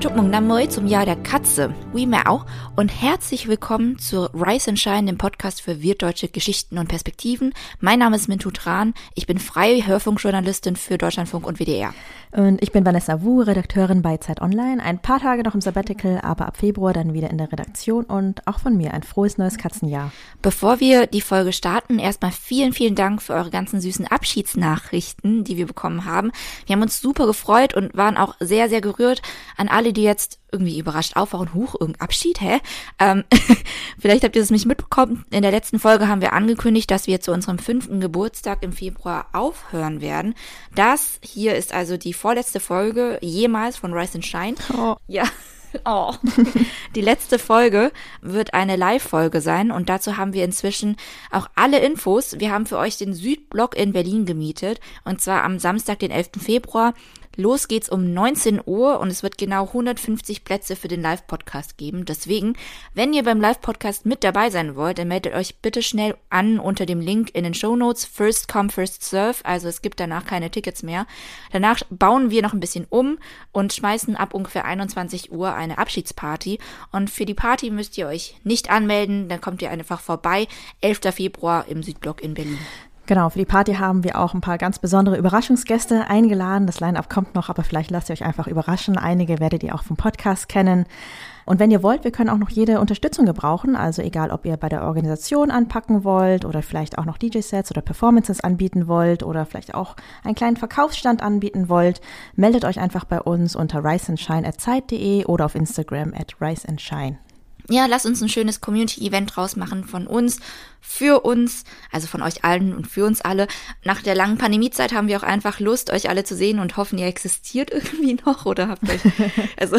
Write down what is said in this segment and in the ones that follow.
Chukmung Namoi zum Jahr der Katze, Wee Mao, und herzlich willkommen zu Rise and Shine, dem Podcast für wirtdeutsche Geschichten und Perspektiven. Mein Name ist Mintu Tran, ich bin freie Hörfunkjournalistin für Deutschlandfunk und WDR. Und ich bin Vanessa Wu, Redakteurin bei Zeit Online. Ein paar Tage noch im Sabbatical, aber ab Februar dann wieder in der Redaktion und auch von mir ein frohes neues Katzenjahr. Bevor wir die Folge starten, erstmal vielen, vielen Dank für eure ganzen süßen Abschiedsnachrichten, die wir bekommen haben. Wir haben uns super gefreut und waren auch sehr, sehr gerührt an alle, die jetzt irgendwie überrascht aufwachen, huch, irgendein Abschied, hä? Ähm, vielleicht habt ihr es nicht mitbekommen. In der letzten Folge haben wir angekündigt, dass wir zu unserem fünften Geburtstag im Februar aufhören werden. Das hier ist also die vorletzte Folge jemals von Rise and Shine. Oh. Ja. Oh. Die letzte Folge wird eine Live-Folge sein und dazu haben wir inzwischen auch alle Infos. Wir haben für euch den Südblock in Berlin gemietet und zwar am Samstag, den 11. Februar. Los geht's um 19 Uhr und es wird genau 150 Plätze für den Live-Podcast geben. Deswegen, wenn ihr beim Live-Podcast mit dabei sein wollt, dann meldet euch bitte schnell an unter dem Link in den Show Notes. First come, first serve. Also es gibt danach keine Tickets mehr. Danach bauen wir noch ein bisschen um und schmeißen ab ungefähr 21 Uhr eine Abschiedsparty. Und für die Party müsst ihr euch nicht anmelden. Dann kommt ihr einfach vorbei. 11. Februar im Südblock in Berlin. Genau, für die Party haben wir auch ein paar ganz besondere Überraschungsgäste eingeladen. Das Line-Up kommt noch, aber vielleicht lasst ihr euch einfach überraschen. Einige werdet ihr auch vom Podcast kennen. Und wenn ihr wollt, wir können auch noch jede Unterstützung gebrauchen. Also egal, ob ihr bei der Organisation anpacken wollt oder vielleicht auch noch DJ-Sets oder Performances anbieten wollt oder vielleicht auch einen kleinen Verkaufsstand anbieten wollt, meldet euch einfach bei uns unter riseandshine@zeit.de oder auf Instagram at riseandshine ja, lass uns ein schönes Community-Event draus machen von uns, für uns, also von euch allen und für uns alle. Nach der langen Pandemiezeit haben wir auch einfach Lust, euch alle zu sehen und hoffen, ihr existiert irgendwie noch oder habt euch, also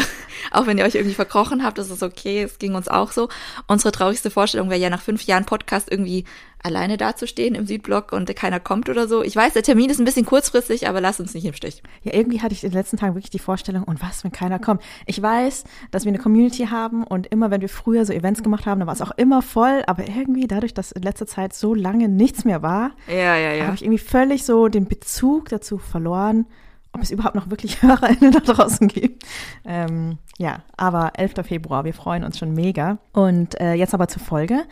auch wenn ihr euch irgendwie verkrochen habt, ist es okay, es ging uns auch so. Unsere traurigste Vorstellung wäre ja nach fünf Jahren Podcast irgendwie alleine dazustehen im Südblock und keiner kommt oder so. Ich weiß, der Termin ist ein bisschen kurzfristig, aber lass uns nicht im Stich. Ja, irgendwie hatte ich in den letzten Tagen wirklich die Vorstellung, und was, wenn keiner kommt? Ich weiß, dass wir eine Community haben und immer, wenn wir früher so Events gemacht haben, dann war es auch immer voll, aber irgendwie dadurch, dass in letzter Zeit so lange nichts mehr war, ja, ja, ja. habe ich irgendwie völlig so den Bezug dazu verloren, ob es überhaupt noch wirklich HörerInnen da draußen gibt. Ähm, ja, aber 11. Februar, wir freuen uns schon mega. Und äh, jetzt aber zur Folge.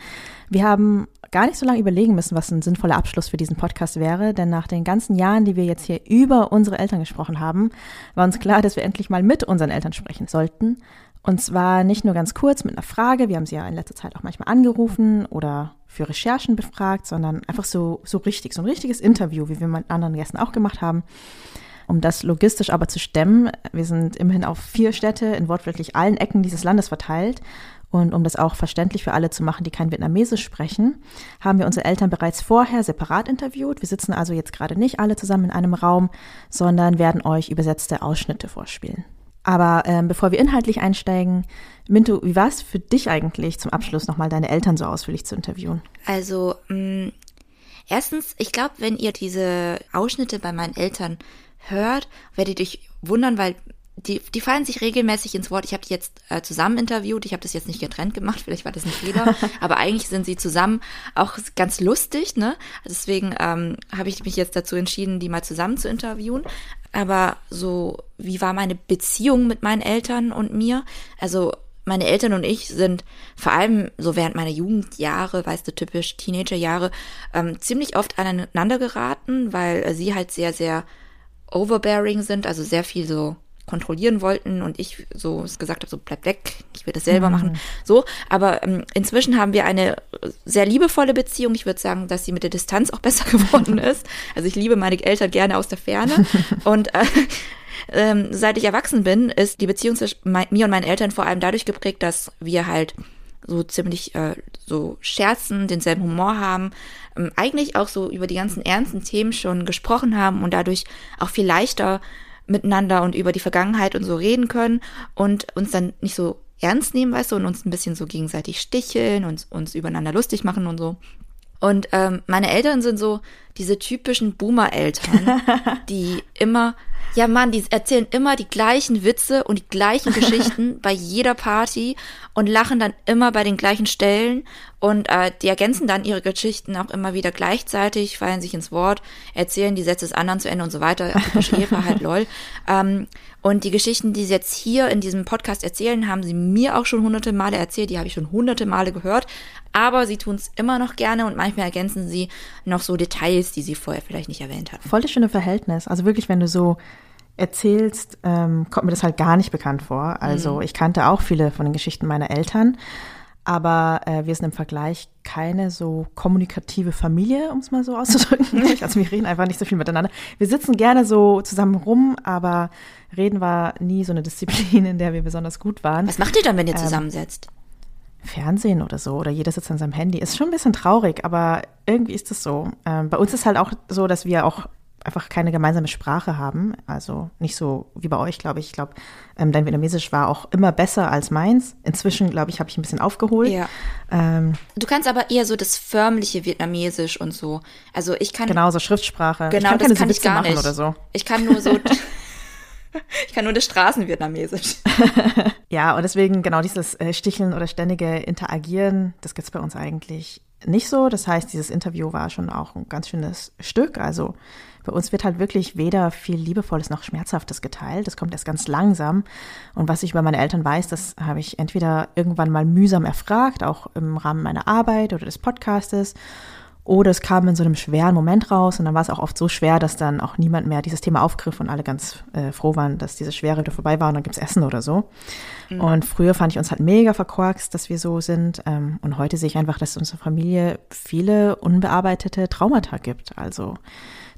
Wir haben gar nicht so lange überlegen müssen, was ein sinnvoller Abschluss für diesen Podcast wäre, denn nach den ganzen Jahren, die wir jetzt hier über unsere Eltern gesprochen haben, war uns klar, dass wir endlich mal mit unseren Eltern sprechen sollten. Und zwar nicht nur ganz kurz mit einer Frage, wir haben sie ja in letzter Zeit auch manchmal angerufen oder für Recherchen befragt, sondern einfach so, so richtig, so ein richtiges Interview, wie wir mit anderen Gästen auch gemacht haben. Um das logistisch aber zu stemmen, wir sind immerhin auf vier Städte in wortwörtlich allen Ecken dieses Landes verteilt und um das auch verständlich für alle zu machen, die kein Vietnamesisch sprechen, haben wir unsere Eltern bereits vorher separat interviewt. Wir sitzen also jetzt gerade nicht alle zusammen in einem Raum, sondern werden euch übersetzte Ausschnitte vorspielen. Aber ähm, bevor wir inhaltlich einsteigen, Minto, wie war es für dich eigentlich zum Abschluss nochmal deine Eltern so ausführlich zu interviewen? Also, mh, mm, erstens, ich glaube, wenn ihr diese Ausschnitte bei meinen Eltern hört, werdet ihr euch wundern, weil die, die fallen sich regelmäßig ins Wort. Ich habe die jetzt äh, zusammen interviewt. Ich habe das jetzt nicht getrennt gemacht. Vielleicht war das ein Fehler. aber eigentlich sind sie zusammen auch ganz lustig. Ne? Deswegen ähm, habe ich mich jetzt dazu entschieden, die mal zusammen zu interviewen. Aber so, wie war meine Beziehung mit meinen Eltern und mir? Also meine Eltern und ich sind vor allem so während meiner Jugendjahre, weißt du, typisch Teenagerjahre, ähm, ziemlich oft aneinander geraten, weil äh, sie halt sehr, sehr overbearing sind, also sehr viel so kontrollieren wollten und ich so gesagt habe, so bleib weg, ich will das selber mhm. machen. So, aber ähm, inzwischen haben wir eine sehr liebevolle Beziehung. Ich würde sagen, dass sie mit der Distanz auch besser geworden ist. Also ich liebe meine Eltern gerne aus der Ferne und äh, ähm, seit ich erwachsen bin, ist die Beziehung zwischen mir und meinen Eltern vor allem dadurch geprägt, dass wir halt so ziemlich äh, so scherzen, denselben Humor haben, ähm, eigentlich auch so über die ganzen ernsten Themen schon gesprochen haben und dadurch auch viel leichter miteinander und über die Vergangenheit und so reden können und uns dann nicht so ernst nehmen, weißt du, und uns ein bisschen so gegenseitig sticheln und uns übereinander lustig machen und so. Und ähm, meine Eltern sind so diese typischen Boomer-Eltern, die immer, ja Mann, die erzählen immer die gleichen Witze und die gleichen Geschichten bei jeder Party und lachen dann immer bei den gleichen Stellen und äh, die ergänzen dann ihre Geschichten auch immer wieder gleichzeitig, fallen sich ins Wort, erzählen die Sätze des anderen zu Ende und so weiter. Ehepaar halt lol. Ähm, und die Geschichten, die sie jetzt hier in diesem Podcast erzählen, haben sie mir auch schon hunderte Male erzählt, die habe ich schon hunderte Male gehört. Aber sie tun es immer noch gerne und manchmal ergänzen sie noch so Details, die sie vorher vielleicht nicht erwähnt hatten. Voll das schöne Verhältnis. Also wirklich, wenn du so erzählst, ähm, kommt mir das halt gar nicht bekannt vor. Also mhm. ich kannte auch viele von den Geschichten meiner Eltern, aber äh, wir sind im Vergleich keine so kommunikative Familie, um es mal so auszudrücken. also wir reden einfach nicht so viel miteinander. Wir sitzen gerne so zusammen rum, aber reden war nie so eine Disziplin, in der wir besonders gut waren. Was macht ihr dann, wenn ihr ähm, zusammensetzt? Fernsehen oder so oder jeder sitzt an seinem Handy. Ist schon ein bisschen traurig, aber irgendwie ist es so. Ähm, bei uns ist halt auch so, dass wir auch einfach keine gemeinsame Sprache haben. Also nicht so wie bei euch, glaube ich. Ich glaube, ähm, dein Vietnamesisch war auch immer besser als meins. Inzwischen, glaube ich, habe ich ein bisschen aufgeholt. Ja. Ähm, du kannst aber eher so das förmliche Vietnamesisch und so. Also ich kann. Genau, so Schriftsprache. Genau, ich kann das kann so ich gar nicht. Oder so. Ich kann nur so. Ich kann nur das Straßenvietnamesisch. ja, und deswegen genau dieses äh, Sticheln oder ständige Interagieren, das gibt es bei uns eigentlich nicht so. Das heißt, dieses Interview war schon auch ein ganz schönes Stück. Also bei uns wird halt wirklich weder viel Liebevolles noch Schmerzhaftes geteilt. Das kommt erst ganz langsam. Und was ich über meine Eltern weiß, das habe ich entweder irgendwann mal mühsam erfragt, auch im Rahmen meiner Arbeit oder des Podcastes. Oder es kam in so einem schweren Moment raus und dann war es auch oft so schwer, dass dann auch niemand mehr dieses Thema aufgriff und alle ganz äh, froh waren, dass diese Schwere wieder vorbei war und dann gibt's Essen oder so. Mhm. Und früher fand ich uns halt mega verkorkst, dass wir so sind. Ähm, und heute sehe ich einfach, dass es unserer Familie viele unbearbeitete Traumata gibt. Also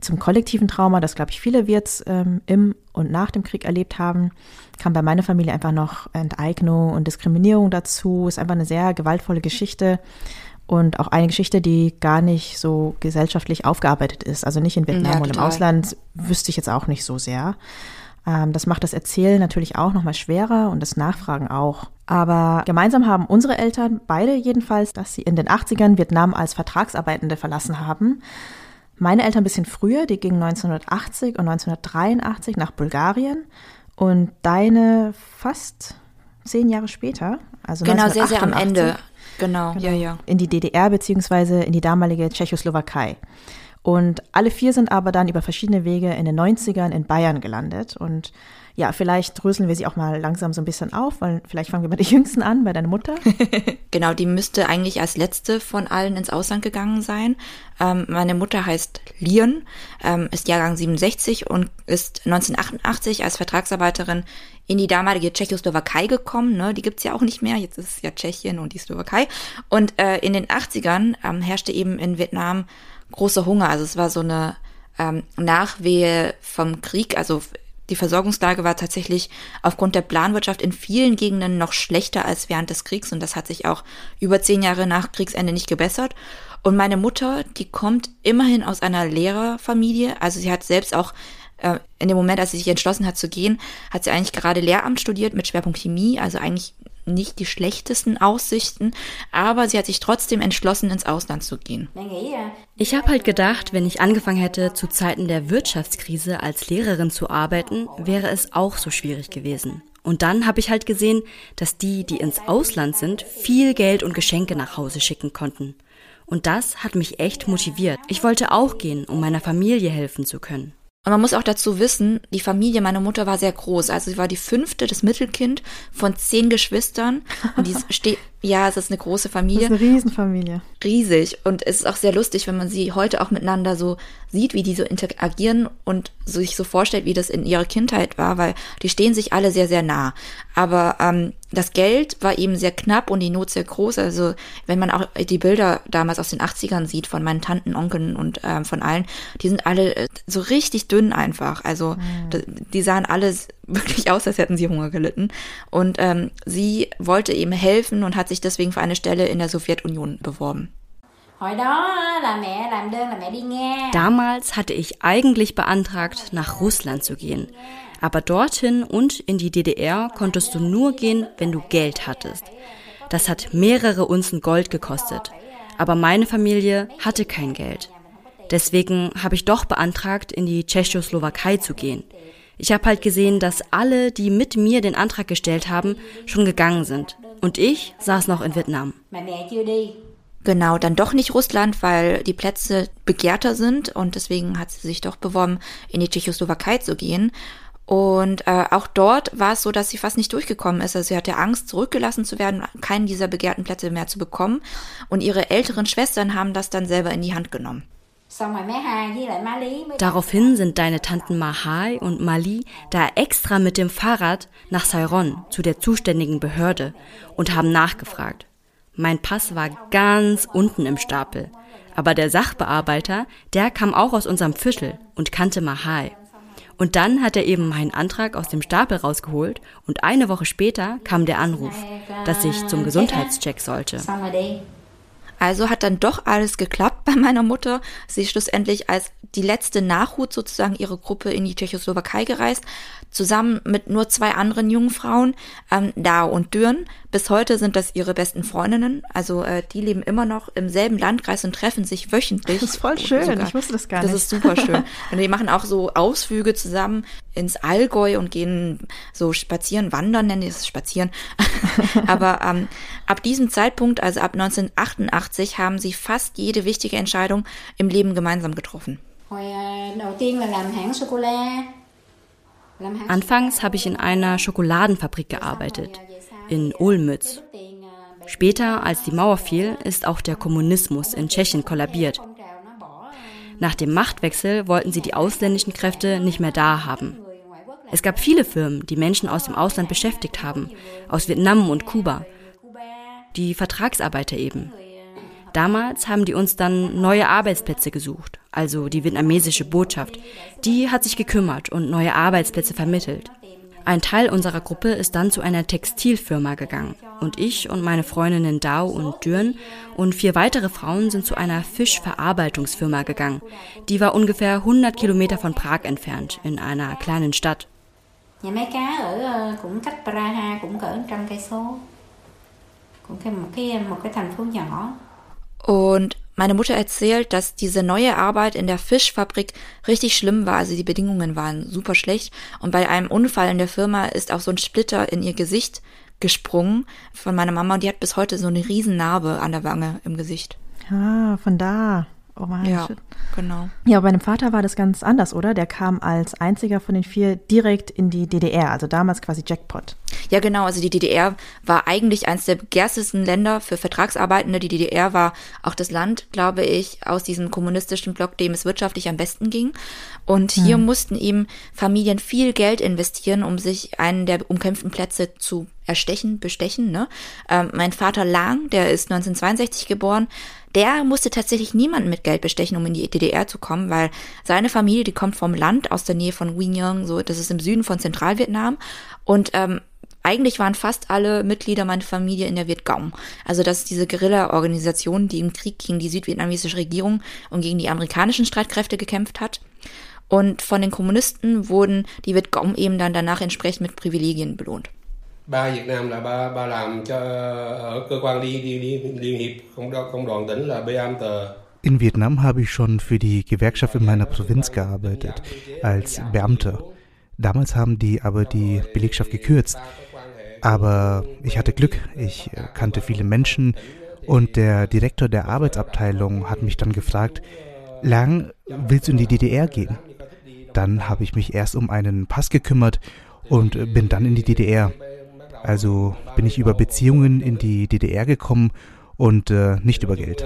zum kollektiven Trauma, das glaube ich viele Wirts ähm, im und nach dem Krieg erlebt haben, kam bei meiner Familie einfach noch Enteignung und Diskriminierung dazu. Ist einfach eine sehr gewaltvolle Geschichte und auch eine Geschichte, die gar nicht so gesellschaftlich aufgearbeitet ist. Also nicht in Vietnam ja, und im Ausland wüsste ich jetzt auch nicht so sehr. Ähm, das macht das Erzählen natürlich auch nochmal schwerer und das Nachfragen auch. Aber gemeinsam haben unsere Eltern, beide jedenfalls, dass sie in den 80ern Vietnam als Vertragsarbeitende verlassen haben. Meine Eltern ein bisschen früher, die gingen 1980 und 1983 nach Bulgarien und deine fast zehn Jahre später, also genau, sehr, sehr am Ende. Genau, genau, ja, ja. In die DDR beziehungsweise in die damalige Tschechoslowakei. Und alle vier sind aber dann über verschiedene Wege in den 90ern in Bayern gelandet. Und ja, vielleicht dröseln wir sie auch mal langsam so ein bisschen auf, weil vielleicht fangen wir bei der Jüngsten an, bei deiner Mutter. genau, die müsste eigentlich als letzte von allen ins Ausland gegangen sein. Ähm, meine Mutter heißt Lian, ähm, ist Jahrgang 67 und ist 1988 als Vertragsarbeiterin in die damalige Tschechoslowakei gekommen. Ne? Die gibt's ja auch nicht mehr, jetzt ist es ja Tschechien und die Slowakei. Und äh, in den 80ern ähm, herrschte eben in Vietnam großer Hunger. Also es war so eine ähm, Nachwehe vom Krieg, also die Versorgungslage war tatsächlich aufgrund der Planwirtschaft in vielen Gegenden noch schlechter als während des Kriegs und das hat sich auch über zehn Jahre nach Kriegsende nicht gebessert. Und meine Mutter, die kommt immerhin aus einer Lehrerfamilie, also sie hat selbst auch äh, in dem Moment, als sie sich entschlossen hat zu gehen, hat sie eigentlich gerade Lehramt studiert mit Schwerpunkt Chemie, also eigentlich nicht die schlechtesten Aussichten, aber sie hat sich trotzdem entschlossen, ins Ausland zu gehen. Ich habe halt gedacht, wenn ich angefangen hätte, zu Zeiten der Wirtschaftskrise als Lehrerin zu arbeiten, wäre es auch so schwierig gewesen. Und dann habe ich halt gesehen, dass die, die ins Ausland sind, viel Geld und Geschenke nach Hause schicken konnten. Und das hat mich echt motiviert. Ich wollte auch gehen, um meiner Familie helfen zu können. Und man muss auch dazu wissen, die Familie meiner Mutter war sehr groß. Also sie war die fünfte, das Mittelkind von zehn Geschwistern. Und die ja, es ist eine große Familie. Das ist eine Riesenfamilie. Riesig. Und es ist auch sehr lustig, wenn man sie heute auch miteinander so sieht, wie die so interagieren und sich so vorstellt, wie das in ihrer Kindheit war, weil die stehen sich alle sehr, sehr nah. Aber ähm, das Geld war eben sehr knapp und die Not sehr groß. Also wenn man auch die Bilder damals aus den 80ern sieht von meinen Tanten, Onkeln und ähm, von allen, die sind alle äh, so richtig dünn einfach. Also mhm. die sahen alle wirklich aus, als hätten sie Hunger gelitten. Und ähm, sie wollte eben helfen und hat sich deswegen für eine Stelle in der Sowjetunion beworben. Damals hatte ich eigentlich beantragt, nach Russland zu gehen. Aber dorthin und in die DDR konntest du nur gehen, wenn du Geld hattest. Das hat mehrere Unzen Gold gekostet. Aber meine Familie hatte kein Geld. Deswegen habe ich doch beantragt, in die Tschechoslowakei zu gehen. Ich habe halt gesehen, dass alle, die mit mir den Antrag gestellt haben, schon gegangen sind. Und ich saß noch in Vietnam. Genau, dann doch nicht Russland, weil die Plätze begehrter sind und deswegen hat sie sich doch beworben, in die Tschechoslowakei zu gehen. Und äh, auch dort war es so, dass sie fast nicht durchgekommen ist. Also sie hatte Angst, zurückgelassen zu werden, keinen dieser begehrten Plätze mehr zu bekommen. Und ihre älteren Schwestern haben das dann selber in die Hand genommen. Daraufhin sind deine Tanten Mahai und Mali da extra mit dem Fahrrad nach Sairon zu der zuständigen Behörde und haben nachgefragt. Mein Pass war ganz unten im Stapel. Aber der Sachbearbeiter, der kam auch aus unserem Viertel und kannte Mahai. Und dann hat er eben meinen Antrag aus dem Stapel rausgeholt und eine Woche später kam der Anruf, dass ich zum Gesundheitscheck sollte. Also hat dann doch alles geklappt bei meiner Mutter. Sie ist schlussendlich als die letzte Nachhut sozusagen ihre Gruppe in die Tschechoslowakei gereist, zusammen mit nur zwei anderen jungen Frauen, ähm, Dao und Dürn. Bis heute sind das ihre besten Freundinnen. Also äh, die leben immer noch im selben Landkreis und treffen sich wöchentlich. Das ist voll schön, sogar. ich wusste das gar nicht. Das ist super schön. Und die machen auch so Ausflüge zusammen ins Allgäu und gehen so spazieren, wandern nennen die es spazieren. Aber ähm, ab diesem Zeitpunkt, also ab 1988, haben sie fast jede wichtige Entscheidung im Leben gemeinsam getroffen. Anfangs habe ich in einer Schokoladenfabrik gearbeitet, in Olmütz. Später, als die Mauer fiel, ist auch der Kommunismus in Tschechien kollabiert. Nach dem Machtwechsel wollten sie die ausländischen Kräfte nicht mehr da haben. Es gab viele Firmen, die Menschen aus dem Ausland beschäftigt haben, aus Vietnam und Kuba. Die Vertragsarbeiter eben. Damals haben die uns dann neue Arbeitsplätze gesucht, also die vietnamesische Botschaft. Die hat sich gekümmert und neue Arbeitsplätze vermittelt. Ein Teil unserer Gruppe ist dann zu einer Textilfirma gegangen und ich und meine Freundinnen Dao und Dürn und vier weitere Frauen sind zu einer Fischverarbeitungsfirma gegangen. Die war ungefähr 100 Kilometer von Prag entfernt, in einer kleinen Stadt. Nhà máy cá ở cũng cách Praha cũng cỡ 100 cây số. Cũng cái một cái một cái thành phố. Und meine Mutter erzählt, dass diese neue Arbeit in der Fischfabrik richtig schlimm war. Also die Bedingungen waren super schlecht. Und bei einem Unfall in der Firma ist auch so ein Splitter in ihr Gesicht gesprungen von meiner Mama. Und die hat bis heute so eine Riesennarbe an der Wange im Gesicht. Ah, von da. Mein ja, shit. genau. Ja, bei meinem Vater war das ganz anders, oder? Der kam als einziger von den vier direkt in die DDR, also damals quasi Jackpot. Ja, genau. Also die DDR war eigentlich eines der begehrtesten Länder für Vertragsarbeitende. Die DDR war auch das Land, glaube ich, aus diesem kommunistischen Block, dem es wirtschaftlich am besten ging. Und hier hm. mussten eben Familien viel Geld investieren, um sich einen der umkämpften Plätze zu erstechen, bestechen. Ne? Ähm, mein Vater Lang, der ist 1962 geboren, der musste tatsächlich niemanden mit Geld bestechen, um in die DDR zu kommen, weil seine Familie, die kommt vom Land aus der Nähe von Wingyeong, so das ist im Süden von Zentralvietnam und ähm, eigentlich waren fast alle Mitglieder meiner Familie in der Vietcong. Also das ist diese Guerilla-Organisation, die im Krieg gegen die südvietnamesische Regierung und gegen die amerikanischen Streitkräfte gekämpft hat. Und von den Kommunisten wurden die Vietcong eben dann danach entsprechend mit Privilegien belohnt. Ba Việt Nam là ba ba làm cho ở cơ quan Liên Liên Liên hiệp Công đoàn Công đoàn tỉnh là Beamte In Vietnam habe ich schon für die Gewerkschaft in meiner Provinz gearbeitet, als Beamter. Damals haben die aber die Belegschaft gekürzt. Aber ich hatte Glück, ich kannte viele Menschen und der Direktor der Arbeitsabteilung hat mich dann gefragt, Lang, willst du in die DDR gehen? Dann habe ich mich erst um einen Pass gekümmert und bin dann in die DDR. Also bin ich über Beziehungen in die DDR gekommen und äh, nicht über Geld.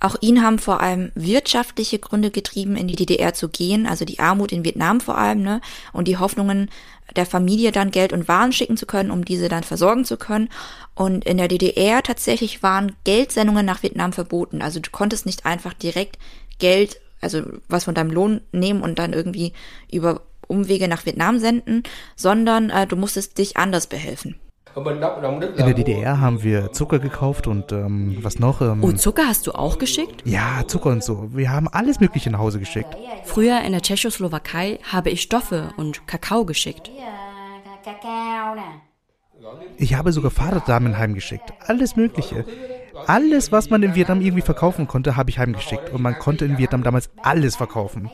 Auch ihn haben vor allem wirtschaftliche Gründe getrieben, in die DDR zu gehen, also die Armut in Vietnam vor allem, ne? Und die Hoffnungen der Familie dann Geld und Waren schicken zu können, um diese dann versorgen zu können. Und in der DDR tatsächlich waren Geldsendungen nach Vietnam verboten. Also du konntest nicht einfach direkt Geld, also was von deinem Lohn nehmen und dann irgendwie über Umwege nach Vietnam senden, sondern äh, du musstest dich anders behelfen. In der DDR haben wir Zucker gekauft und ähm, was noch? Ähm, und Zucker hast du auch geschickt? Ja, Zucker und so. Wir haben alles Mögliche nach Hause geschickt. Früher in der Tschechoslowakei habe ich Stoffe und Kakao geschickt. Ich habe sogar Fahrraddamen heimgeschickt. Alles Mögliche. Alles, was man in Vietnam irgendwie verkaufen konnte, habe ich heimgeschickt. Und man konnte in Vietnam damals alles verkaufen.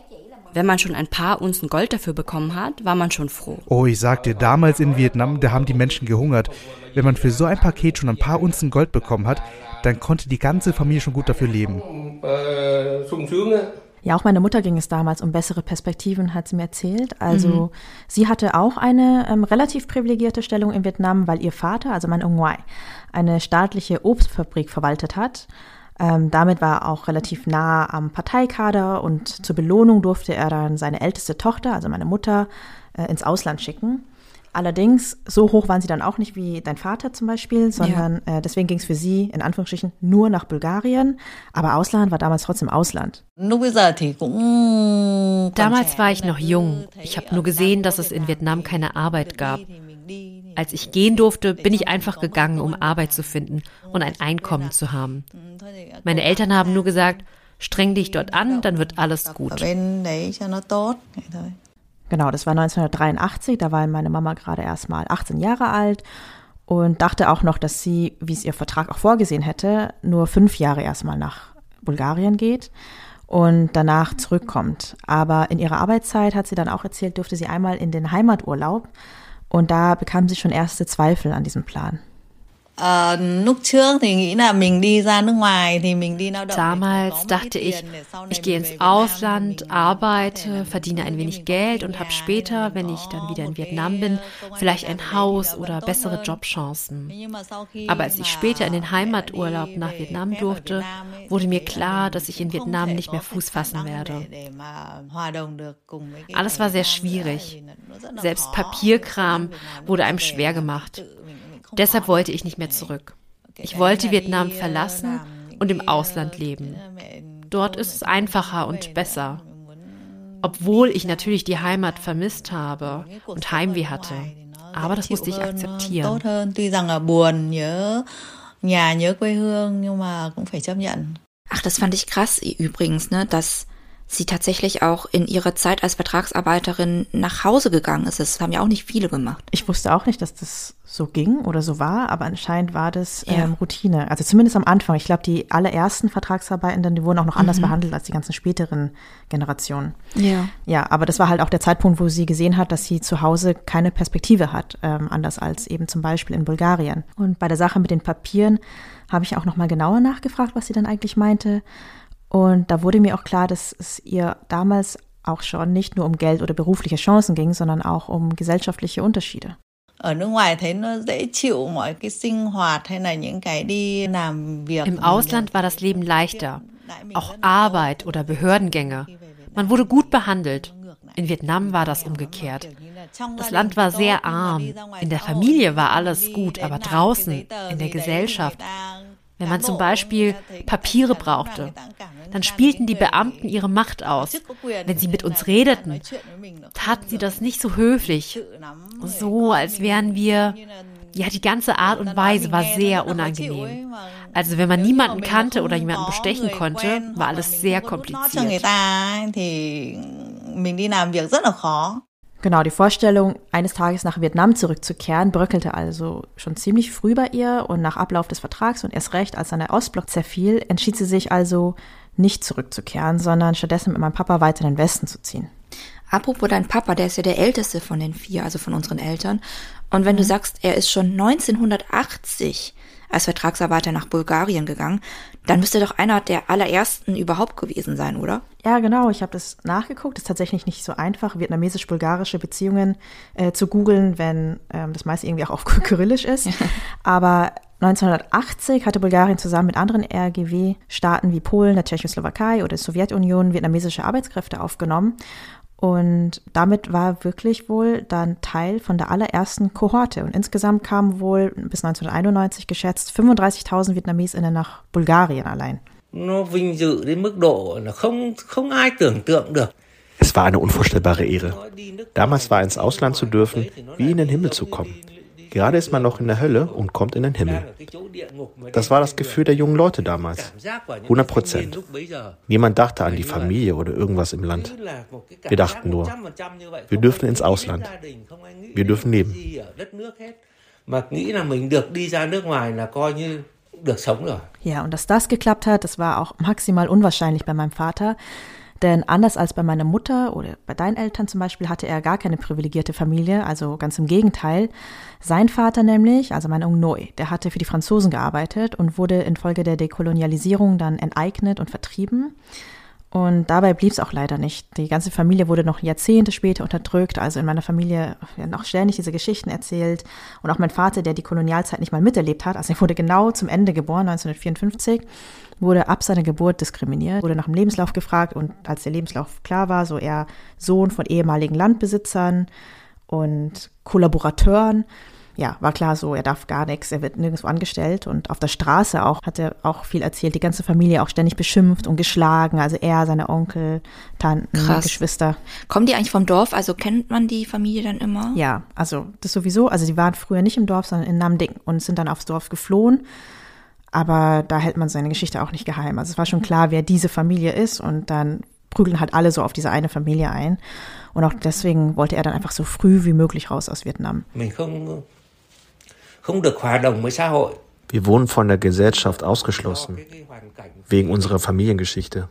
Wenn man schon ein paar Unzen Gold dafür bekommen hat, war man schon froh. Oh, ich sag dir, damals in Vietnam, da haben die Menschen gehungert. Wenn man für so ein Paket schon ein paar Unzen Gold bekommen hat, dann konnte die ganze Familie schon gut dafür leben. Ja, auch meine Mutter ging es damals um bessere Perspektiven, hat sie mir erzählt. Also mhm. sie hatte auch eine ähm, relativ privilegierte Stellung in Vietnam, weil ihr Vater, also mein Nguai, eine staatliche Obstfabrik verwaltet hat. Ähm, damit war er auch relativ nah am Parteikader und zur Belohnung durfte er dann seine älteste Tochter, also meine Mutter, äh, ins Ausland schicken. Allerdings, so hoch waren sie dann auch nicht wie dein Vater zum Beispiel, sondern ja. äh, deswegen ging es für sie in Anführungsstrichen nur nach Bulgarien. Aber Ausland war damals trotzdem Ausland. Damals war ich noch jung. Ich habe nur gesehen, dass es in Vietnam keine Arbeit gab. Als ich gehen durfte, bin ich einfach gegangen, um Arbeit zu finden und ein Einkommen zu haben. Meine Eltern haben nur gesagt, streng dich dort an, dann wird alles gut. Genau, das war 1983, da war meine Mama gerade erst mal 18 Jahre alt und dachte auch noch, dass sie, wie es ihr Vertrag auch vorgesehen hätte, nur fünf Jahre erstmal nach Bulgarien geht und danach zurückkommt. Aber in ihrer Arbeitszeit, hat sie dann auch erzählt, durfte sie einmal in den Heimaturlaub und da bekam sie schon erste Zweifel an diesem Plan. Damals dachte ich, ich gehe ins Ausland, arbeite, verdiene ein wenig Geld und habe später, wenn ich dann wieder in Vietnam bin, vielleicht ein Haus oder bessere Jobchancen. Aber als ich später in den Heimaturlaub nach Vietnam durfte, wurde mir klar, dass ich in Vietnam nicht mehr Fuß fassen werde. Alles war sehr schwierig. Selbst Papierkram wurde einem schwer gemacht. Deshalb wollte ich nicht mehr zurück. Ich wollte Vietnam verlassen und im Ausland leben. Dort ist es einfacher und besser. Obwohl ich natürlich die Heimat vermisst habe und Heimweh hatte. Aber das musste ich akzeptieren. Ach, das fand ich krass übrigens, ne, dass sie tatsächlich auch in ihrer Zeit als Vertragsarbeiterin nach Hause gegangen ist. Das haben ja auch nicht viele gemacht. Ich wusste auch nicht, dass das so ging oder so war, aber anscheinend war das ja. ähm, Routine. Also zumindest am Anfang. Ich glaube, die allerersten Vertragsarbeitenden, die wurden auch noch anders mhm. behandelt als die ganzen späteren Generationen. Ja. Ja, aber das war halt auch der Zeitpunkt, wo sie gesehen hat, dass sie zu Hause keine Perspektive hat, ähm, anders als eben zum Beispiel in Bulgarien. Und bei der Sache mit den Papieren habe ich auch noch mal genauer nachgefragt, was sie dann eigentlich meinte. Und da wurde mir auch klar, dass es ihr damals auch schon nicht nur um Geld oder berufliche Chancen ging, sondern auch um gesellschaftliche Unterschiede. Im Ausland war das Leben leichter, auch Arbeit oder Behördengänge. Man wurde gut behandelt. In Vietnam war das umgekehrt. Das Land war sehr arm. In der Familie war alles gut, aber draußen, in der Gesellschaft, wenn man zum Beispiel Papiere brauchte, dann spielten die Beamten ihre Macht aus. Wenn sie mit uns redeten, taten sie das nicht so höflich, so als wären wir, ja, die ganze Art und Weise war sehr unangenehm. Also wenn man niemanden kannte oder jemanden bestechen konnte, war alles sehr kompliziert. Genau, die Vorstellung, eines Tages nach Vietnam zurückzukehren, bröckelte also schon ziemlich früh bei ihr und nach Ablauf des Vertrags und erst recht, als dann der Ostblock zerfiel, entschied sie sich also, nicht zurückzukehren, sondern stattdessen mit meinem Papa weiter in den Westen zu ziehen. Apropos dein Papa, der ist ja der älteste von den vier, also von unseren Eltern. Und wenn mhm. du sagst, er ist schon 1980 als Vertragsarbeiter nach Bulgarien gegangen, dann müsste doch einer der allerersten überhaupt gewesen sein, oder? Ja, genau. Ich habe das nachgeguckt. Es ist tatsächlich nicht so einfach, vietnamesisch-bulgarische Beziehungen äh, zu googeln, wenn ähm, das meist irgendwie auch auf Kyrillisch ist. Aber 1980 hatte Bulgarien zusammen mit anderen RGW-Staaten wie Polen, der Tschechoslowakei oder der Sowjetunion vietnamesische Arbeitskräfte aufgenommen. Und damit war wirklich wohl dann Teil von der allerersten Kohorte. Und insgesamt kamen wohl bis 1991 geschätzt 35.000 VietnamesInnen nach Bulgarien allein. Es war eine unvorstellbare Ehre. Damals war ins Ausland zu dürfen, wie in den Himmel zu kommen. Gerade ist man noch in der Hölle und kommt in den Himmel. Das war das Gefühl der jungen Leute damals. 100 Prozent. Niemand dachte an die Familie oder irgendwas im Land. Wir dachten nur, wir dürfen ins Ausland. Wir dürfen leben. Ja, und dass das geklappt hat, das war auch maximal unwahrscheinlich bei meinem Vater. Denn anders als bei meiner Mutter oder bei deinen Eltern zum Beispiel hatte er gar keine privilegierte Familie, also ganz im Gegenteil. Sein Vater nämlich, also mein Onkel Neu, der hatte für die Franzosen gearbeitet und wurde infolge der Dekolonialisierung dann enteignet und vertrieben. Und dabei blieb es auch leider nicht. Die ganze Familie wurde noch Jahrzehnte später unterdrückt. Also in meiner Familie werden auch ständig diese Geschichten erzählt. Und auch mein Vater, der die Kolonialzeit nicht mal miterlebt hat, also er wurde genau zum Ende geboren, 1954, wurde ab seiner Geburt diskriminiert, wurde nach dem Lebenslauf gefragt und als der Lebenslauf klar war, so er Sohn von ehemaligen Landbesitzern und Kollaborateuren, ja, war klar so, er darf gar nichts, er wird nirgendwo angestellt und auf der Straße auch hat er auch viel erzählt, die ganze Familie auch ständig beschimpft und geschlagen, also er, seine Onkel, Tanten, Krass. Geschwister. Kommen die eigentlich vom Dorf, also kennt man die Familie dann immer? Ja, also das sowieso, also die waren früher nicht im Dorf, sondern in Namding und sind dann aufs Dorf geflohen, aber da hält man seine Geschichte auch nicht geheim, also es war schon klar, wer diese Familie ist und dann prügeln halt alle so auf diese eine Familie ein. Und auch deswegen wollte er dann einfach so früh wie möglich raus aus Vietnam. Wir wurden von der Gesellschaft ausgeschlossen, wegen unserer Familiengeschichte.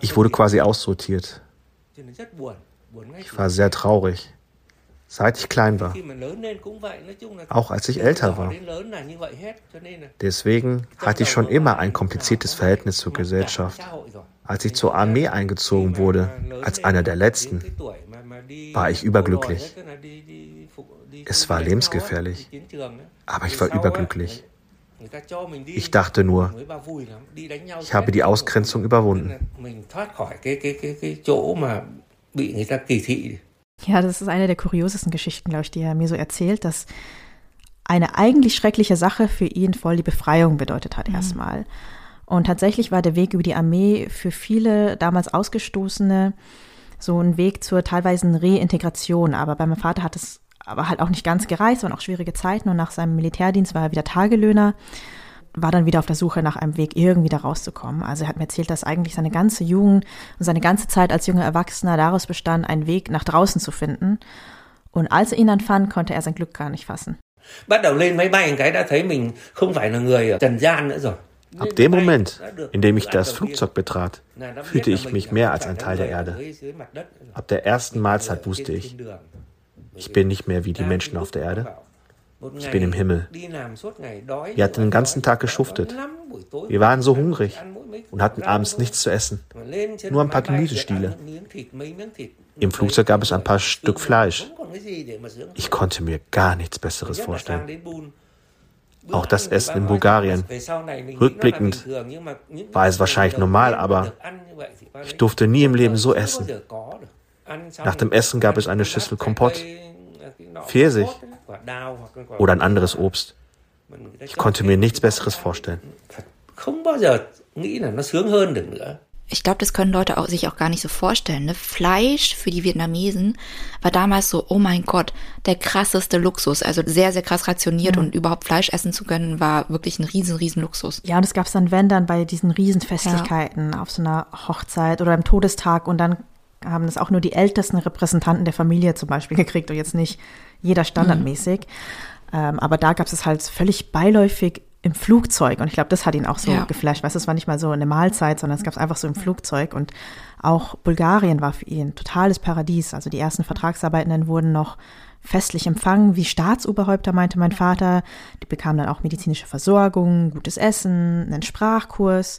Ich wurde quasi aussortiert. Ich war sehr traurig, seit ich klein war. Auch als ich älter war. Deswegen hatte ich schon immer ein kompliziertes Verhältnis zur Gesellschaft. Als ich zur Armee eingezogen wurde, als einer der letzten, war ich überglücklich. Es war lebensgefährlich, aber ich war überglücklich. Ich dachte nur, ich habe die Ausgrenzung überwunden. Ja, das ist eine der kuriosesten Geschichten, glaube ich, die er mir so erzählt, dass eine eigentlich schreckliche Sache für ihn voll die Befreiung bedeutet hat mhm. erstmal. Und tatsächlich war der Weg über die Armee für viele damals Ausgestoßene so ein Weg zur teilweise Reintegration. Aber bei meinem Vater hat es aber halt auch nicht ganz gereicht, es waren auch schwierige Zeiten und nach seinem Militärdienst war er wieder Tagelöhner, war dann wieder auf der Suche nach einem Weg, irgendwie da rauszukommen. Also er hat mir erzählt, dass eigentlich seine ganze Jugend und seine ganze Zeit als junger Erwachsener daraus bestand, einen Weg nach draußen zu finden. Und als er ihn dann fand, konnte er sein Glück gar nicht fassen. Ab dem Moment, in dem ich das Flugzeug betrat, fühlte ich mich mehr als ein Teil der Erde. Ab der ersten Mahlzeit wusste ich, ich bin nicht mehr wie die Menschen auf der Erde. Ich bin im Himmel. Wir hatten den ganzen Tag geschuftet. Wir waren so hungrig und hatten abends nichts zu essen. Nur ein paar Gemüsestiele. Im Flugzeug gab es ein paar Stück Fleisch. Ich konnte mir gar nichts Besseres vorstellen. Auch das Essen in Bulgarien. Rückblickend war es wahrscheinlich normal, aber ich durfte nie im Leben so essen. Nach dem Essen gab es eine Schüssel Kompott. Pfirsich oder ein anderes Obst. Ich konnte mir nichts Besseres vorstellen. Ich glaube, das können Leute auch, sich auch gar nicht so vorstellen. Ne? Fleisch für die Vietnamesen war damals so, oh mein Gott, der krasseste Luxus. Also sehr, sehr krass rationiert mhm. und überhaupt Fleisch essen zu können, war wirklich ein riesen, riesen Luxus. Ja, und es gab es dann, wenn dann bei diesen Riesenfestlichkeiten ja. auf so einer Hochzeit oder im Todestag und dann haben das auch nur die ältesten Repräsentanten der Familie zum Beispiel gekriegt und jetzt nicht jeder standardmäßig. Mhm. Ähm, aber da gab es halt völlig beiläufig im Flugzeug und ich glaube, das hat ihn auch so ja. geflasht. Weißt du, es war nicht mal so eine Mahlzeit, sondern es gab es einfach so im Flugzeug und auch Bulgarien war für ihn ein totales Paradies. Also die ersten Vertragsarbeitenden wurden noch festlich empfangen wie Staatsoberhäupter, meinte mein Vater. Die bekamen dann auch medizinische Versorgung, gutes Essen, einen Sprachkurs.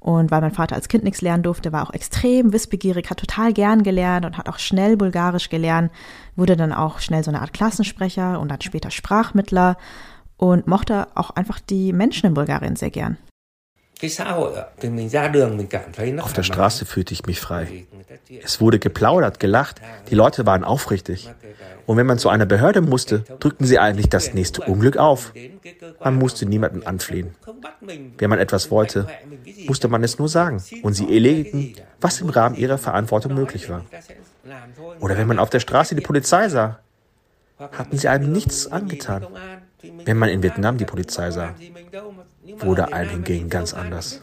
Und weil mein Vater als Kind nichts lernen durfte, war auch extrem wissbegierig, hat total gern gelernt und hat auch schnell Bulgarisch gelernt, wurde dann auch schnell so eine Art Klassensprecher und dann später Sprachmittler und mochte auch einfach die Menschen in Bulgarien sehr gern. Auf der Straße fühlte ich mich frei. Es wurde geplaudert, gelacht, die Leute waren aufrichtig. Und wenn man zu einer Behörde musste, drückten sie eigentlich das nächste Unglück auf. Man musste niemanden anflehen. Wenn man etwas wollte, musste man es nur sagen. Und sie erledigten, was im Rahmen ihrer Verantwortung möglich war. Oder wenn man auf der Straße die Polizei sah, hatten sie einem nichts angetan. Wenn man in Vietnam die Polizei sah, wurde einem hingegen ganz anders.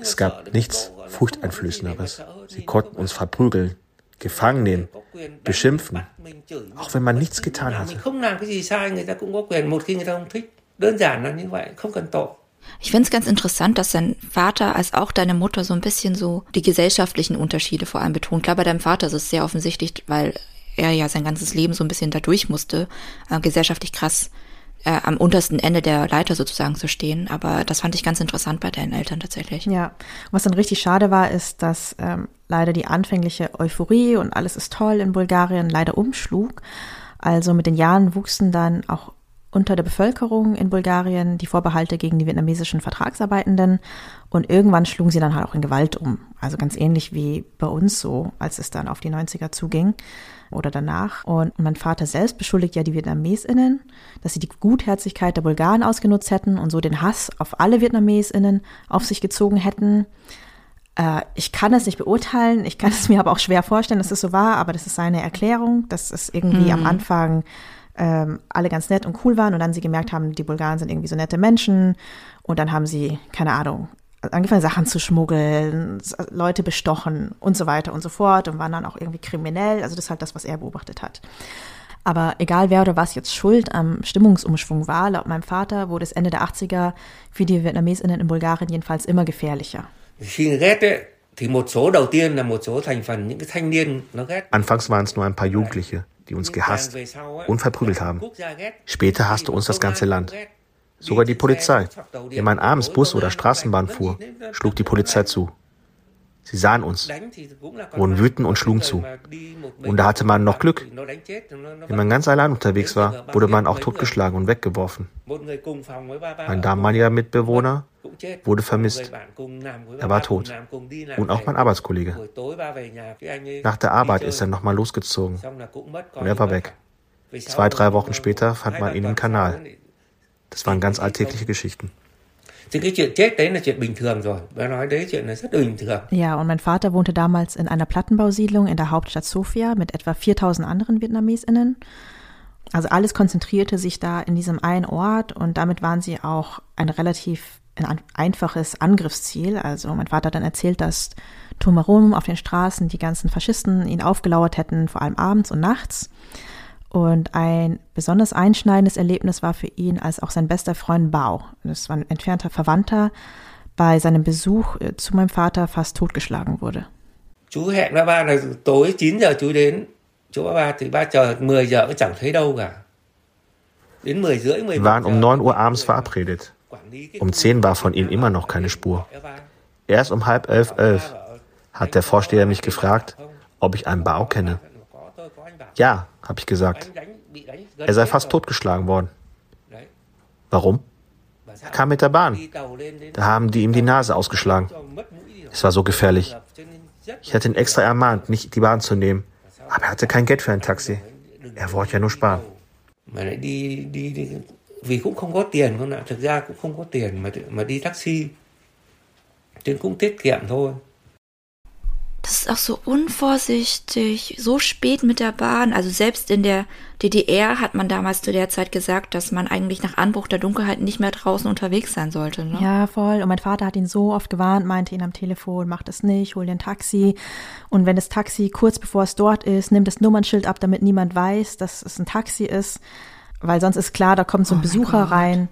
Es gab nichts Furchteinflößenderes. Sie konnten uns verprügeln, gefangen nehmen, beschimpfen, auch wenn man nichts getan hatte. Ich finde es ganz interessant, dass dein Vater als auch deine Mutter so ein bisschen so die gesellschaftlichen Unterschiede vor allem betont. Klar, bei deinem Vater ist es sehr offensichtlich, weil er ja sein ganzes Leben so ein bisschen dadurch musste, äh, gesellschaftlich krass äh, am untersten Ende der Leiter sozusagen zu stehen. Aber das fand ich ganz interessant bei deinen Eltern tatsächlich. Ja, was dann richtig schade war, ist, dass ähm, leider die anfängliche Euphorie und alles ist toll in Bulgarien leider umschlug. Also mit den Jahren wuchsen dann auch unter der Bevölkerung in Bulgarien die Vorbehalte gegen die vietnamesischen Vertragsarbeitenden und irgendwann schlugen sie dann halt auch in Gewalt um. Also ganz ähnlich wie bei uns so, als es dann auf die 90er zuging oder danach. Und mein Vater selbst beschuldigt ja die VietnamesInnen, dass sie die Gutherzigkeit der Bulgaren ausgenutzt hätten und so den Hass auf alle VietnamesInnen auf sich gezogen hätten. Äh, ich kann es nicht beurteilen, ich kann es mir aber auch schwer vorstellen, dass es so war, aber das ist seine Erklärung, dass es irgendwie mhm. am Anfang ähm, alle ganz nett und cool waren und dann sie gemerkt haben, die Bulgaren sind irgendwie so nette Menschen und dann haben sie, keine Ahnung, angefangen Sachen zu schmuggeln, Leute bestochen und so weiter und so fort und waren dann auch irgendwie kriminell. Also das ist halt das, was er beobachtet hat. Aber egal wer oder was jetzt schuld am Stimmungsumschwung war, laut meinem Vater wurde es Ende der 80er für die VietnamesInnen in Bulgarien jedenfalls immer gefährlicher. Anfangs waren es nur ein paar Jugendliche, die uns gehasst und verprügelt haben. Später hasste uns das ganze Land. Sogar die Polizei. Wenn man abends Bus oder Straßenbahn fuhr, schlug die Polizei zu. Sie sahen uns, wurden wütend und schlugen zu. Und da hatte man noch Glück. Wenn man ganz allein unterwegs war, wurde man auch totgeschlagen und weggeworfen. Mein damaliger Mitbewohner wurde vermisst. Er war tot. Und auch mein Arbeitskollege. Nach der Arbeit ist er nochmal losgezogen. Und er war weg. Zwei, drei Wochen später fand man ihn im Kanal. Das waren ganz alltägliche Geschichten. Ja, und mein Vater wohnte damals in einer Plattenbausiedlung in der Hauptstadt Sofia mit etwa 4000 anderen VietnamesInnen. Also alles konzentrierte sich da in diesem einen Ort und damit waren sie auch ein relativ ein einfaches Angriffsziel. Also mein Vater hat dann erzählt, dass drumherum auf den Straßen die ganzen Faschisten ihn aufgelauert hätten, vor allem abends und nachts. Und ein besonders einschneidendes Erlebnis war für ihn, als auch sein bester Freund Bao, das war ein entfernter Verwandter, bei seinem Besuch äh, zu meinem Vater fast totgeschlagen wurde. Wir waren um 9 Uhr abends verabredet. Um 10 war von ihm immer noch keine Spur. Erst um halb elf, elf hat der Vorsteher mich gefragt, ob ich einen Bao kenne. Ja, habe ich gesagt. Er sei fast totgeschlagen worden. Warum? Er kam mit der Bahn. Da haben die ihm die Nase ausgeschlagen. Es war so gefährlich. Ich hatte ihn extra ermahnt, nicht die Bahn zu nehmen. Aber er hatte kein Geld für ein Taxi. Er wollte ja nur sparen. Vì cũng không có tiền con ạ, thực ra cũng không có tiền mà mà đi taxi. Denn cũng tiết kiệm thôi. Das ist auch so unvorsichtig, so spät mit der Bahn. Also selbst in der DDR hat man damals zu der Zeit gesagt, dass man eigentlich nach Anbruch der Dunkelheit nicht mehr draußen unterwegs sein sollte. Ne? Ja, voll. Und mein Vater hat ihn so oft gewarnt, meinte ihn am Telefon, mach das nicht, hol dir ein Taxi. Und wenn das Taxi kurz bevor es dort ist, nimm das Nummernschild ab, damit niemand weiß, dass es ein Taxi ist. Weil sonst ist klar, da kommt so ein oh Besucher rein.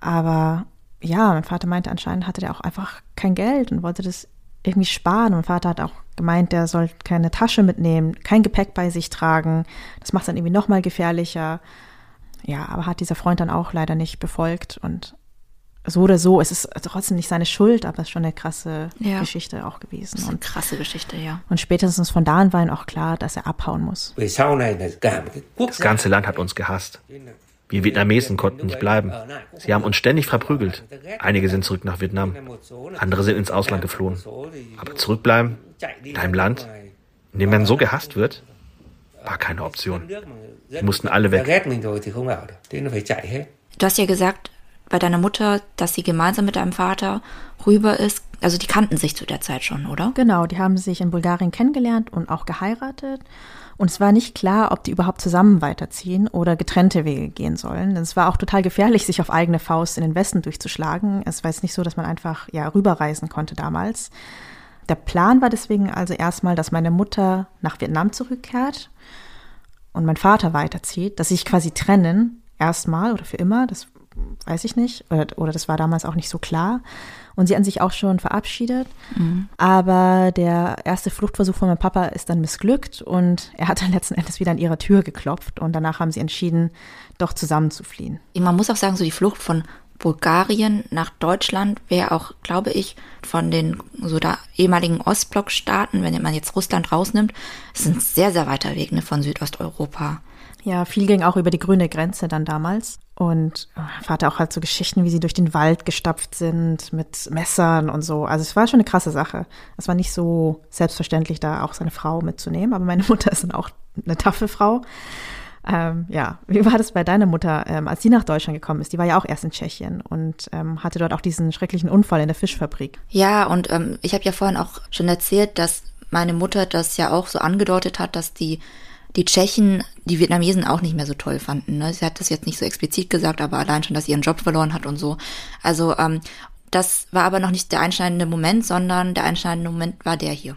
Aber ja, mein Vater meinte, anscheinend hatte der auch einfach kein Geld und wollte das irgendwie sparen. Und mein Vater hat auch gemeint, der soll keine Tasche mitnehmen, kein Gepäck bei sich tragen. Das macht es dann irgendwie nochmal gefährlicher. Ja, aber hat dieser Freund dann auch leider nicht befolgt. Und so oder so, es ist trotzdem nicht seine Schuld, aber es ist schon eine krasse ja. Geschichte auch gewesen. Das ist eine krasse Geschichte, ja. Und spätestens von da an war ihm auch klar, dass er abhauen muss. Das ganze Land hat uns gehasst. Wir Vietnamesen konnten nicht bleiben. Sie haben uns ständig verprügelt. Einige sind zurück nach Vietnam. Andere sind ins Ausland geflohen. Aber zurückbleiben, in einem Land, in dem man so gehasst wird, war keine Option. Wir mussten alle weg. Du hast ja gesagt, bei deiner Mutter, dass sie gemeinsam mit deinem Vater rüber ist. Also die kannten sich zu der Zeit schon, oder? Genau, die haben sich in Bulgarien kennengelernt und auch geheiratet. Und es war nicht klar, ob die überhaupt zusammen weiterziehen oder getrennte Wege gehen sollen. Denn es war auch total gefährlich, sich auf eigene Faust in den Westen durchzuschlagen. Es war jetzt nicht so, dass man einfach ja rüberreisen konnte damals. Der Plan war deswegen also erstmal, dass meine Mutter nach Vietnam zurückkehrt und mein Vater weiterzieht, dass sich quasi trennen, erstmal oder für immer. Das weiß ich nicht. Oder, oder das war damals auch nicht so klar. Und sie hatten sich auch schon verabschiedet. Mhm. Aber der erste Fluchtversuch von meinem Papa ist dann missglückt und er hat dann letzten Endes wieder an ihre Tür geklopft. Und danach haben sie entschieden, doch zusammen zu fliehen. Man muss auch sagen, so die Flucht von Bulgarien nach Deutschland wäre auch, glaube ich, von den so da ehemaligen Ostblockstaaten, wenn man jetzt Russland rausnimmt, ist ein sehr, sehr weiter Weg ne, von Südosteuropa. Ja, viel ging auch über die grüne Grenze dann damals. Und oh, Vater auch halt so Geschichten, wie sie durch den Wald gestapft sind mit Messern und so. Also es war schon eine krasse Sache. Es war nicht so selbstverständlich, da auch seine Frau mitzunehmen. Aber meine Mutter ist dann auch eine taffe Frau. Ähm, ja, wie war das bei deiner Mutter, ähm, als sie nach Deutschland gekommen ist? Die war ja auch erst in Tschechien und ähm, hatte dort auch diesen schrecklichen Unfall in der Fischfabrik. Ja, und ähm, ich habe ja vorhin auch schon erzählt, dass meine Mutter das ja auch so angedeutet hat, dass die die Tschechen die Vietnamesen auch nicht mehr so toll fanden. Ne? Sie hat das jetzt nicht so explizit gesagt, aber allein schon, dass sie ihren Job verloren hat und so. Also ähm, das war aber noch nicht der einschneidende Moment, sondern der einschneidende Moment war der hier.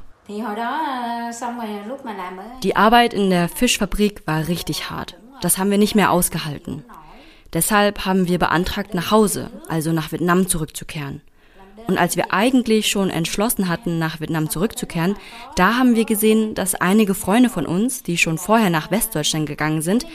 Die Arbeit in der Fischfabrik war richtig hart. Das haben wir nicht mehr ausgehalten. Deshalb haben wir beantragt, nach Hause, also nach Vietnam zurückzukehren. Und als wir eigentlich schon entschlossen hatten, nach Vietnam zurückzukehren, da haben wir gesehen, dass einige Freunde von uns, die schon vorher nach Westdeutschland gegangen sind,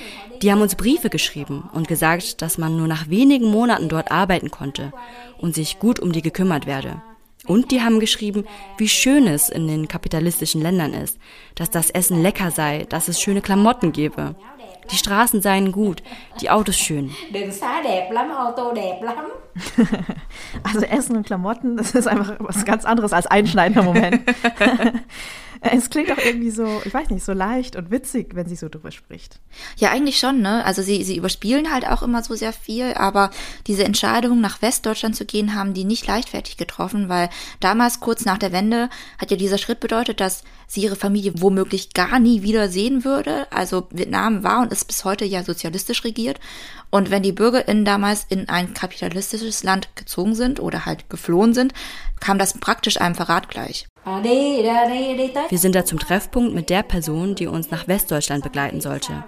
die haben uns Briefe geschrieben und gesagt, dass man nur nach wenigen Monaten dort arbeiten konnte und sich gut um die gekümmert werde. Und die haben geschrieben, wie schön es in den kapitalistischen Ländern ist, dass das Essen lecker sei, dass es schöne Klamotten gebe. Die Straßen seien gut, die Autos schön. Also Essen und Klamotten, das ist einfach was ganz anderes als einschneidender Moment. Es klingt auch irgendwie so, ich weiß nicht, so leicht und witzig, wenn sie so drüber spricht. Ja, eigentlich schon, ne? Also sie, sie überspielen halt auch immer so sehr viel, aber diese Entscheidung, nach Westdeutschland zu gehen, haben die nicht leichtfertig getroffen, weil damals, kurz nach der Wende, hat ja dieser Schritt bedeutet, dass sie ihre Familie womöglich gar nie wieder sehen würde. Also Vietnam war und ist bis heute ja sozialistisch regiert. Und wenn die BürgerInnen damals in ein kapitalistisches Land gezogen sind oder halt geflohen sind, kam das praktisch einem Verrat gleich. Wir sind da zum Treffpunkt mit der Person, die uns nach Westdeutschland begleiten sollte.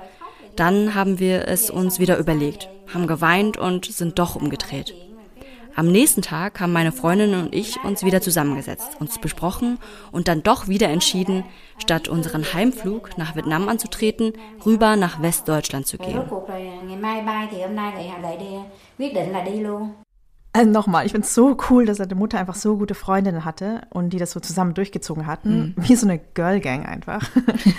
Dann haben wir es uns wieder überlegt, haben geweint und sind doch umgedreht. Am nächsten Tag haben meine Freundin und ich uns wieder zusammengesetzt, uns besprochen und dann doch wieder entschieden, statt unseren Heimflug nach Vietnam anzutreten, rüber nach Westdeutschland zu gehen. Also nochmal, ich finde es so cool, dass seine Mutter einfach so gute Freundinnen hatte und die das so zusammen durchgezogen hatten. Mhm. Wie so eine Girl Gang einfach.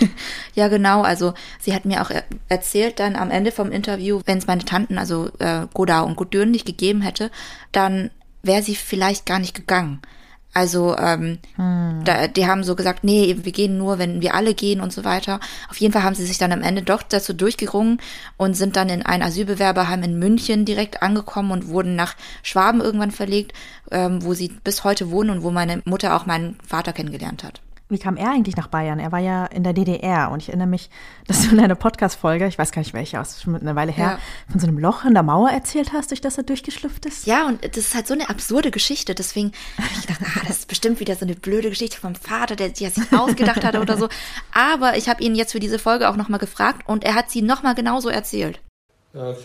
ja, genau. Also sie hat mir auch erzählt dann am Ende vom Interview, wenn es meine Tanten, also äh, Godau und Godürn nicht gegeben hätte, dann wäre sie vielleicht gar nicht gegangen. Also ähm, hm. da, die haben so gesagt, nee, wir gehen nur, wenn wir alle gehen und so weiter. Auf jeden Fall haben sie sich dann am Ende doch dazu durchgerungen und sind dann in ein Asylbewerberheim in München direkt angekommen und wurden nach Schwaben irgendwann verlegt, ähm, wo sie bis heute wohnen und wo meine Mutter auch meinen Vater kennengelernt hat. Wie kam er eigentlich nach Bayern? Er war ja in der DDR und ich erinnere mich, dass du in einer Podcast-Folge, ich weiß gar nicht welche, aus schon eine Weile her, ja. von so einem Loch in der Mauer erzählt hast, durch das er durchgeschlüpft ist. Ja, und das ist halt so eine absurde Geschichte. Deswegen habe ich gedacht, ah, das ist bestimmt wieder so eine blöde Geschichte vom Vater, der sich sich ausgedacht hat oder so. Aber ich habe ihn jetzt für diese Folge auch nochmal gefragt und er hat sie nochmal genauso erzählt. Als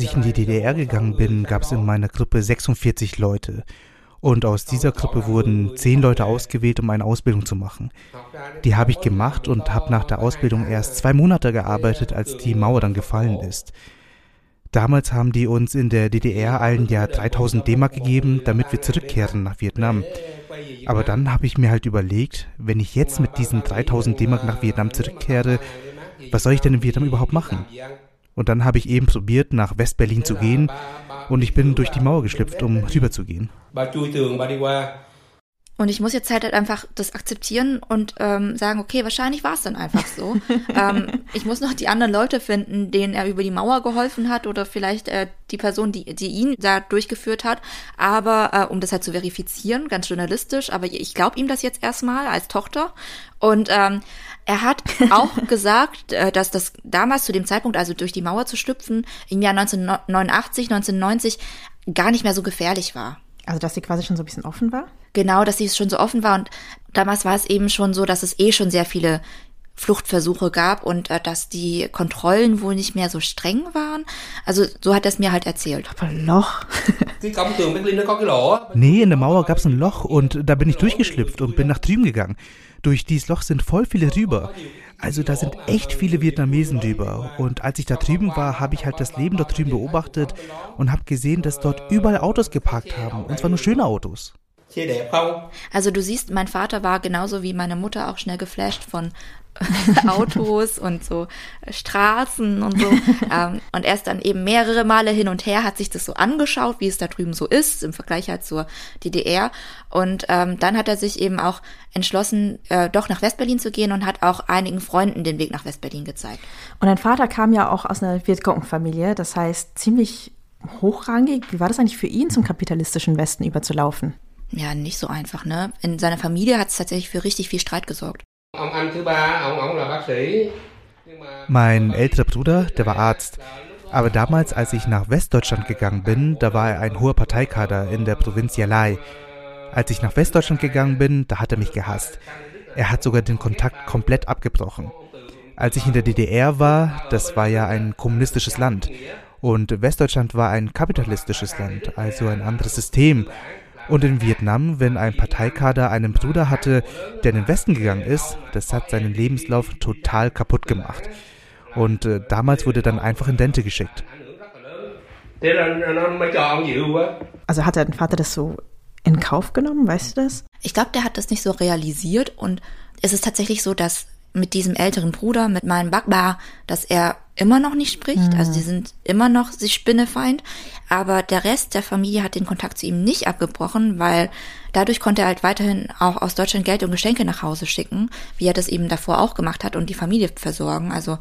ich in die DDR gegangen bin, gab es in meiner Gruppe 46 Leute. Und aus dieser Gruppe wurden zehn Leute ausgewählt, um eine Ausbildung zu machen. Die habe ich gemacht und habe nach der Ausbildung erst zwei Monate gearbeitet, als die Mauer dann gefallen ist. Damals haben die uns in der DDR allen ja 3000 D-Mark gegeben, damit wir zurückkehren nach Vietnam. Aber dann habe ich mir halt überlegt, wenn ich jetzt mit diesen 3000 D-Mark nach Vietnam zurückkehre, was soll ich denn in Vietnam überhaupt machen? Und dann habe ich eben probiert, nach West-Berlin zu gehen und ich bin durch die Mauer geschlüpft, um rüberzugehen. Und ich muss jetzt halt, halt einfach das akzeptieren und ähm, sagen, okay, wahrscheinlich war es dann einfach so. ähm, ich muss noch die anderen Leute finden, denen er über die Mauer geholfen hat oder vielleicht äh, die Person, die, die ihn da durchgeführt hat. Aber äh, um das halt zu verifizieren, ganz journalistisch, aber ich glaube ihm das jetzt erstmal als Tochter. Und ähm, er hat auch gesagt, äh, dass das damals zu dem Zeitpunkt, also durch die Mauer zu schlüpfen, im Jahr 1989, 1990 gar nicht mehr so gefährlich war. Also, dass sie quasi schon so ein bisschen offen war? Genau, dass sie schon so offen war. Und damals war es eben schon so, dass es eh schon sehr viele Fluchtversuche gab und äh, dass die Kontrollen wohl nicht mehr so streng waren. Also so hat er es mir halt erzählt. Aber ein Loch. nee, in der Mauer gab es ein Loch und da bin ich durchgeschlüpft und bin nach drüben gegangen. Durch dieses Loch sind voll viele rüber. Also da sind echt viele Vietnamesen drüber. Und als ich da drüben war, habe ich halt das Leben dort drüben beobachtet und habe gesehen, dass dort überall Autos geparkt haben. Und zwar nur schöne Autos. Also du siehst, mein Vater war genauso wie meine Mutter auch schnell geflasht von Autos und so Straßen und so. ähm, und er ist dann eben mehrere Male hin und her, hat sich das so angeschaut, wie es da drüben so ist, im Vergleich halt zur DDR. Und ähm, dann hat er sich eben auch entschlossen, äh, doch nach Westberlin zu gehen und hat auch einigen Freunden den Weg nach Westberlin gezeigt. Und dein Vater kam ja auch aus einer Vietcong-Familie, das heißt ziemlich hochrangig. Wie war das eigentlich für ihn, zum kapitalistischen Westen überzulaufen? Ja, nicht so einfach, ne? In seiner Familie hat es tatsächlich für richtig viel Streit gesorgt. Mein älterer Bruder, der war Arzt. Aber damals, als ich nach Westdeutschland gegangen bin, da war er ein hoher Parteikader in der Provinz Yalai. Als ich nach Westdeutschland gegangen bin, da hat er mich gehasst. Er hat sogar den Kontakt komplett abgebrochen. Als ich in der DDR war, das war ja ein kommunistisches Land. Und Westdeutschland war ein kapitalistisches Land, also ein anderes System. Und in Vietnam, wenn ein Parteikader einen Bruder hatte, der in den Westen gegangen ist, das hat seinen Lebenslauf total kaputt gemacht. Und äh, damals wurde dann einfach in Dente geschickt. Also hat dein Vater das so in Kauf genommen, weißt du das? Ich glaube, der hat das nicht so realisiert und es ist tatsächlich so, dass mit diesem älteren Bruder, mit meinem Bakba, dass er immer noch nicht spricht. Mhm. Also die sind immer noch sich Spinnefeind. Aber der Rest der Familie hat den Kontakt zu ihm nicht abgebrochen, weil dadurch konnte er halt weiterhin auch aus Deutschland Geld und Geschenke nach Hause schicken, wie er das eben davor auch gemacht hat und die Familie versorgen. Also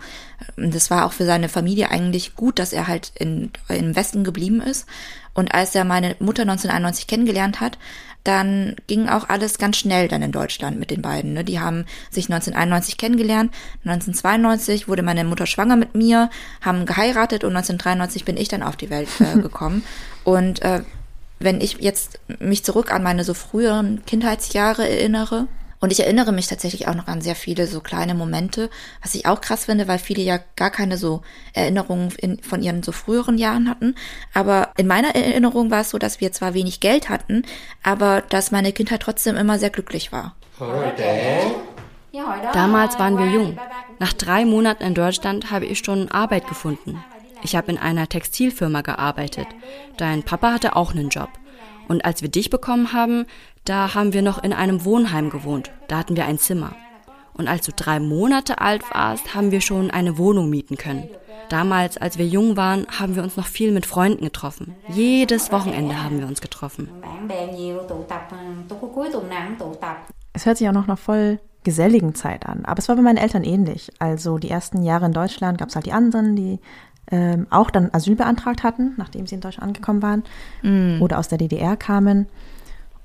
ähm, das war auch für seine Familie eigentlich gut, dass er halt in, im Westen geblieben ist. Und als er meine Mutter 1991 kennengelernt hat, dann ging auch alles ganz schnell dann in Deutschland mit den beiden. Ne? Die haben sich 1991 kennengelernt, 1992 wurde meine Mutter schwanger mit mir, haben geheiratet und 1993 bin ich dann auf die Welt äh, gekommen. und äh, wenn ich jetzt mich zurück an meine so früheren Kindheitsjahre erinnere, und ich erinnere mich tatsächlich auch noch an sehr viele so kleine Momente, was ich auch krass finde, weil viele ja gar keine so Erinnerungen in, von ihren so früheren Jahren hatten. Aber in meiner Erinnerung war es so, dass wir zwar wenig Geld hatten, aber dass meine Kindheit trotzdem immer sehr glücklich war. Damals waren wir jung. Nach drei Monaten in Deutschland habe ich schon Arbeit gefunden. Ich habe in einer Textilfirma gearbeitet. Dein Papa hatte auch einen Job. Und als wir dich bekommen haben, da haben wir noch in einem Wohnheim gewohnt. Da hatten wir ein Zimmer. Und als du drei Monate alt warst, haben wir schon eine Wohnung mieten können. Damals, als wir jung waren, haben wir uns noch viel mit Freunden getroffen. Jedes Wochenende haben wir uns getroffen. Es hört sich auch noch nach voll geselligen Zeit an. Aber es war bei meinen Eltern ähnlich. Also die ersten Jahre in Deutschland gab es halt die anderen, die ähm, auch dann Asyl beantragt hatten, nachdem sie in Deutschland angekommen waren mm. oder aus der DDR kamen.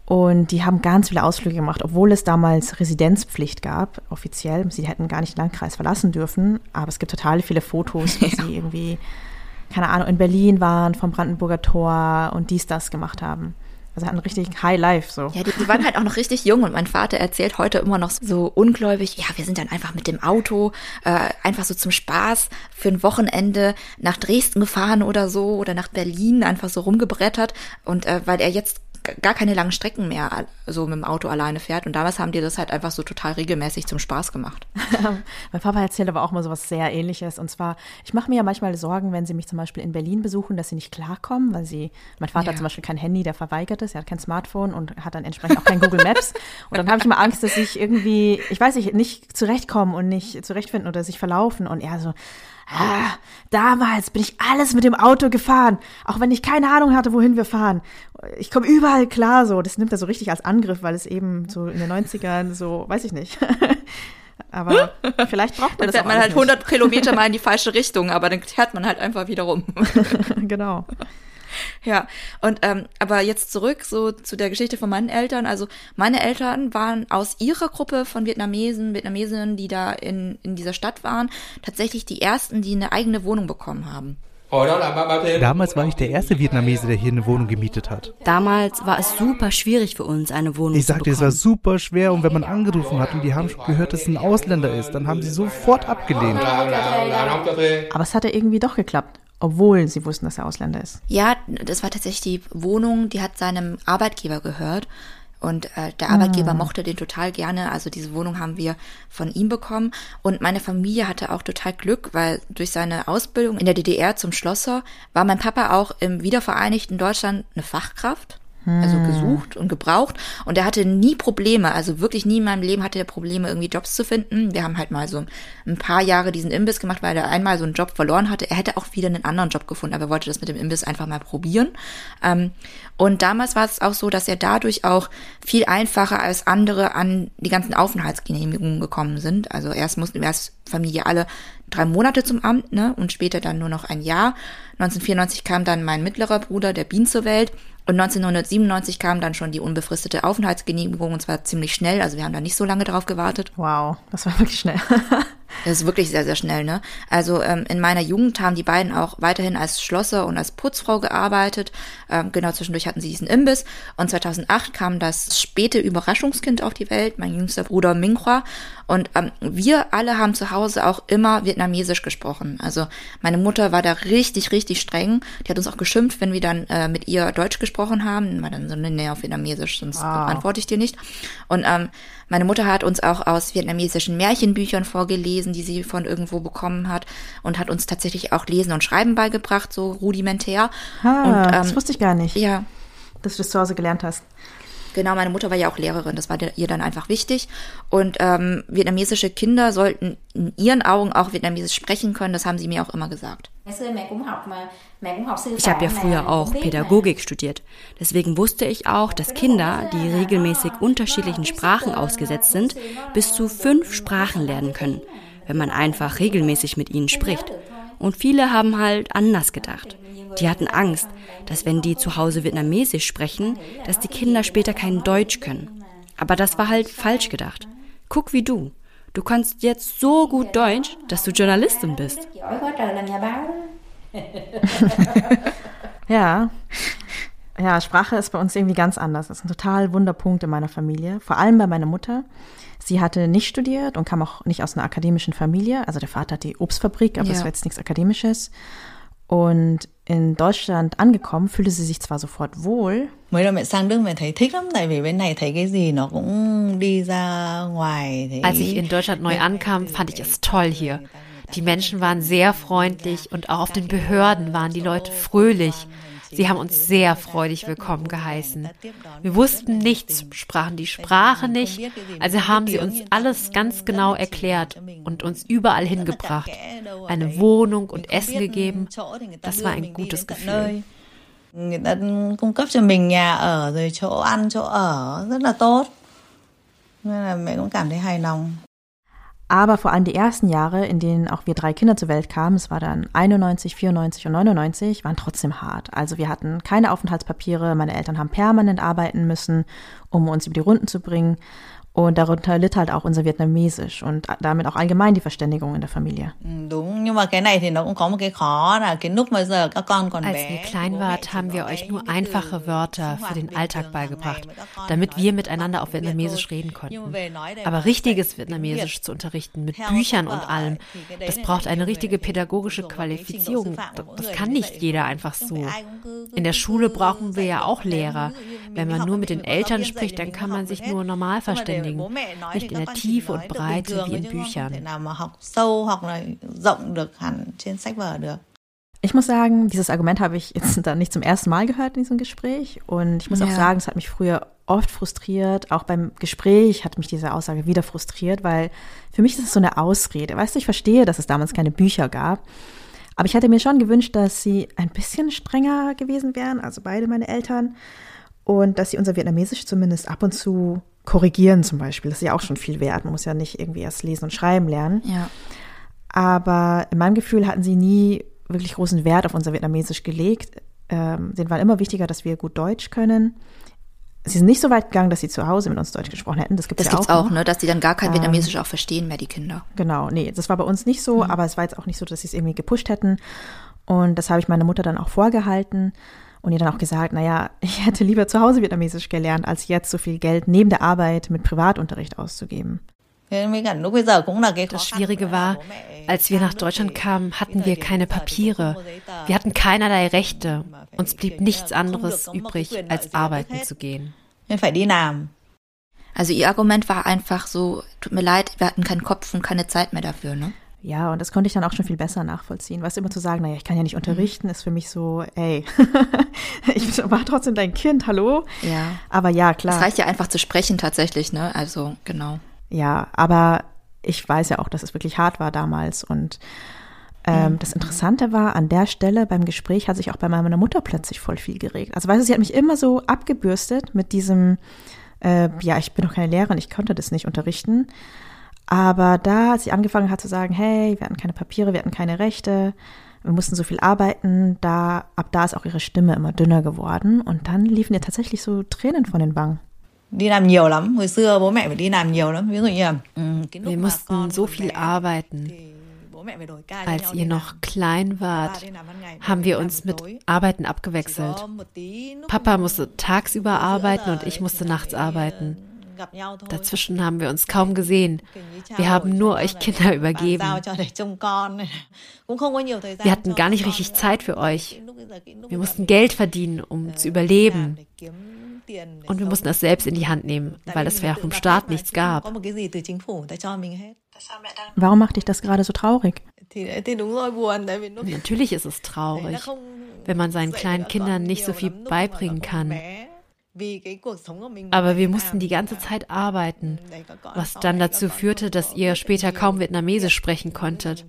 Und die haben ganz viele Ausflüge gemacht, obwohl es damals Residenzpflicht gab, offiziell. Sie hätten gar nicht den Landkreis verlassen dürfen. Aber es gibt total viele Fotos, wo ja. sie irgendwie, keine Ahnung, in Berlin waren, vom Brandenburger Tor und dies, das gemacht haben. Also hatten richtig High Life so. Ja, die, die, waren halt auch noch richtig jung und mein Vater erzählt heute immer noch so ungläubig, ja, wir sind dann einfach mit dem Auto äh, einfach so zum Spaß für ein Wochenende nach Dresden gefahren oder so oder nach Berlin einfach so rumgebrettert und äh, weil er jetzt gar keine langen Strecken mehr so mit dem Auto alleine fährt. Und damals haben die das halt einfach so total regelmäßig zum Spaß gemacht. mein Papa erzählt aber auch mal so was sehr ähnliches. Und zwar, ich mache mir ja manchmal Sorgen, wenn sie mich zum Beispiel in Berlin besuchen, dass sie nicht klarkommen, weil sie, mein Vater ja. hat zum Beispiel kein Handy, der verweigert es, er hat kein Smartphone und hat dann entsprechend auch kein Google Maps. Und dann habe ich immer Angst, dass ich irgendwie, ich weiß nicht, nicht zurechtkommen und nicht zurechtfinden oder sich verlaufen. Und er so, ah, damals bin ich alles mit dem Auto gefahren, auch wenn ich keine Ahnung hatte, wohin wir fahren. Ich komme überall klar so. Das nimmt er so richtig als Angriff, weil es eben so in den 90ern so, weiß ich nicht. aber vielleicht braucht man dann das fährt man halt 100 nicht. Kilometer mal in die falsche Richtung, aber dann fährt man halt einfach wieder rum. genau. Ja, und ähm, aber jetzt zurück so zu der Geschichte von meinen Eltern. Also meine Eltern waren aus ihrer Gruppe von Vietnamesen, Vietnamesinnen, die da in, in dieser Stadt waren, tatsächlich die ersten, die eine eigene Wohnung bekommen haben. Damals war ich der erste Vietnamese, der hier eine Wohnung gemietet hat. Damals war es super schwierig für uns, eine Wohnung ich zu sagte, bekommen. es war super schwer und wenn man angerufen hat und die haben schon gehört, dass es ein Ausländer ist, dann haben sie sofort abgelehnt. Aber es hat ja irgendwie doch geklappt, obwohl sie wussten, dass er Ausländer ist. Ja, das war tatsächlich die Wohnung, die hat seinem Arbeitgeber gehört. Und äh, der Arbeitgeber mochte den total gerne. Also diese Wohnung haben wir von ihm bekommen. Und meine Familie hatte auch total Glück, weil durch seine Ausbildung in der DDR zum Schlosser war mein Papa auch im wiedervereinigten Deutschland eine Fachkraft. Also gesucht und gebraucht. Und er hatte nie Probleme, also wirklich nie in meinem Leben hatte er Probleme, irgendwie Jobs zu finden. Wir haben halt mal so ein paar Jahre diesen Imbiss gemacht, weil er einmal so einen Job verloren hatte. Er hätte auch wieder einen anderen Job gefunden, aber er wollte das mit dem Imbiss einfach mal probieren. Ähm, und damals war es auch so, dass er dadurch auch viel einfacher als andere an die ganzen Aufenthaltsgenehmigungen gekommen sind. Also erst mussten wir als Familie alle drei Monate zum Amt, ne, und später dann nur noch ein Jahr. 1994 kam dann mein mittlerer Bruder, der Bien, zur Welt. Und 1997 kam dann schon die unbefristete Aufenthaltsgenehmigung und zwar ziemlich schnell. Also wir haben da nicht so lange drauf gewartet. Wow, das war wirklich schnell. Das ist wirklich sehr, sehr schnell, ne? Also ähm, in meiner Jugend haben die beiden auch weiterhin als Schlosser und als Putzfrau gearbeitet. Ähm, genau, zwischendurch hatten sie diesen Imbiss. Und 2008 kam das späte Überraschungskind auf die Welt, mein jüngster Bruder Minghua. Und ähm, wir alle haben zu Hause auch immer Vietnamesisch gesprochen. Also meine Mutter war da richtig, richtig streng. Die hat uns auch geschimpft, wenn wir dann äh, mit ihr Deutsch gesprochen haben. War dann so, nee, auf Vietnamesisch, sonst antworte ich dir nicht. Und ähm, meine Mutter hat uns auch aus vietnamesischen Märchenbüchern vorgelesen, die sie von irgendwo bekommen hat und hat uns tatsächlich auch Lesen und Schreiben beigebracht, so rudimentär. Ah, und, das wusste ich gar nicht, Ja, dass du das zu Hause gelernt hast. Genau, meine Mutter war ja auch Lehrerin, das war ihr dann einfach wichtig. Und ähm, vietnamesische Kinder sollten in ihren Augen auch Vietnamesisch sprechen können, das haben sie mir auch immer gesagt. Ich habe ja früher auch Pädagogik studiert. Deswegen wusste ich auch, dass Kinder, die regelmäßig unterschiedlichen Sprachen ausgesetzt sind, bis zu fünf Sprachen lernen können, wenn man einfach regelmäßig mit ihnen spricht. Und viele haben halt anders gedacht. Die hatten Angst, dass wenn die zu Hause Vietnamesisch sprechen, dass die Kinder später kein Deutsch können. Aber das war halt falsch gedacht. Guck wie du. Du kannst jetzt so gut Deutsch, dass du Journalistin bist. Ja. Ja, Sprache ist bei uns irgendwie ganz anders. Das ist ein total Wunderpunkt in meiner Familie. Vor allem bei meiner Mutter. Sie hatte nicht studiert und kam auch nicht aus einer akademischen Familie. Also der Vater hat die Obstfabrik, aber Ja. das war jetzt nichts Akademisches. Und in Deutschland angekommen, fühlte sie sich zwar sofort wohl, mới đầu mẹ sang Đức mẹ thấy thích lắm tại vì bên này thấy cái gì nó cũng đi ra ngoài thì Als ich in Deutschland neu ankam, fand ich es toll hier. Die Menschen waren sehr freundlich und auch auf den Behörden waren die Leute fröhlich. Sie haben uns sehr freudig willkommen geheißen. Wir wussten nichts, sprachen die Sprache nicht, also haben sie uns alles ganz genau erklärt und uns überall hingebracht. Eine Wohnung und Essen gegeben. Das war ein gutes Gefühl. người ta cung cấp cho mình nhà ở rồi chỗ ăn chỗ ở rất là tốt nên Aber vor allem die ersten Jahre, in denen auch wir drei Kinder zur Welt kamen, es war dann 91, 94 und 99, waren trotzdem hart. Also wir hatten keine Aufenthaltspapiere, meine Eltern haben permanent arbeiten müssen, um uns über die Runden zu bringen. Und darunter litt halt auch unser Vietnamesisch und damit auch allgemein die Verständigung in der Familie. Als ihr klein wart, haben wir euch nur einfache Wörter für den Alltag beigebracht, damit wir miteinander auf Vietnamesisch reden konnten. Aber richtiges Vietnamesisch zu unterrichten, mit Büchern und allem, das braucht eine richtige pädagogische Qualifizierung. Das kann nicht jeder einfach so. In der Schule brauchen wir ja auch Lehrer. Wenn man nur mit den Eltern spricht, dann kann man sich nur normal verständigen. Nicht in der Tiefe und Breite wie in Büchern. Ich muss sagen, dieses Argument habe ich jetzt dann nicht zum ersten Mal gehört in diesem Gespräch. Und ich muss auch Ja. sagen, es hat mich früher oft frustriert. Auch beim Gespräch hat mich diese Aussage wieder frustriert, weil für mich ist es so eine Ausrede. Weißt du, ich verstehe, dass es damals keine Bücher gab. Aber ich hätte mir schon gewünscht, dass sie ein bisschen strenger gewesen wären, also beide meine Eltern. Und dass sie unser Vietnamesisch zumindest ab und zu korrigieren zum Beispiel. Das ist ja auch schon viel wert. Man muss ja nicht irgendwie erst lesen und schreiben lernen. Ja. Aber in meinem Gefühl hatten sie nie wirklich großen Wert auf unser Vietnamesisch gelegt. Ähm, denen war immer wichtiger, dass wir gut Deutsch können. Sie sind nicht so weit gegangen, dass sie zu Hause mit uns Deutsch gesprochen hätten. Das gibt es Das ja gibt's auch. auch, ne, dass die dann gar kein Vietnamesisch auch verstehen mehr, die Kinder. Genau, nee, das war bei uns nicht so, aber es war jetzt auch nicht so, dass sie es irgendwie gepusht hätten. Und das habe ich meiner Mutter dann auch vorgehalten und ihr dann auch gesagt, naja, ich hätte lieber zu Hause Vietnamesisch gelernt, als jetzt so viel Geld neben der Arbeit mit Privatunterricht auszugeben. Das Schwierige war, als wir nach Deutschland kamen, hatten wir keine Papiere. Wir hatten keinerlei Rechte. Uns blieb nichts anderes übrig, als arbeiten zu gehen. Also ihr Argument war einfach so, tut mir leid, wir hatten keinen Kopf und keine Zeit mehr dafür, ne? Ja, und das konnte ich dann auch schon viel besser nachvollziehen. Weißt du, immer zu sagen, naja, ich kann ja nicht unterrichten, ist für mich so, ey, ich war trotzdem dein Kind, hallo? Ja. Aber ja, klar. Es reicht ja einfach zu sprechen tatsächlich, ne? Also, genau. Ja, aber ich weiß ja auch, dass es wirklich hart war damals. Und ähm, mhm. das Interessante war, an der Stelle beim Gespräch hat sich auch bei meiner Mutter plötzlich voll viel geregt. Also weißt du, sie hat mich immer so abgebürstet mit diesem, äh, ja, ich bin doch keine Lehrerin, ich konnte das nicht unterrichten. Aber da, als sie angefangen hat zu sagen, hey, wir hatten keine Papiere, wir hatten keine Rechte, wir mussten so viel arbeiten, da, ab da ist auch ihre Stimme immer dünner geworden. Und dann liefen ihr tatsächlich so Tränen von den Wangen. Wir mussten so viel arbeiten. Als ihr noch klein wart, haben wir uns mit Arbeiten abgewechselt. Papa musste tagsüber arbeiten und ich musste nachts arbeiten. Dazwischen haben wir uns kaum gesehen. Wir haben nur euch Kinder übergeben. Wir hatten gar nicht richtig Zeit für euch. Wir mussten Geld verdienen, um zu überleben. Und wir mussten es selbst in die Hand nehmen, weil es ja vom Staat nichts gab. Warum macht dich das gerade so traurig? Natürlich ist es traurig, wenn man seinen kleinen Kindern nicht so viel beibringen kann. Aber wir mussten die ganze Zeit arbeiten, was dann dazu führte, dass ihr später kaum Vietnamesisch sprechen konntet.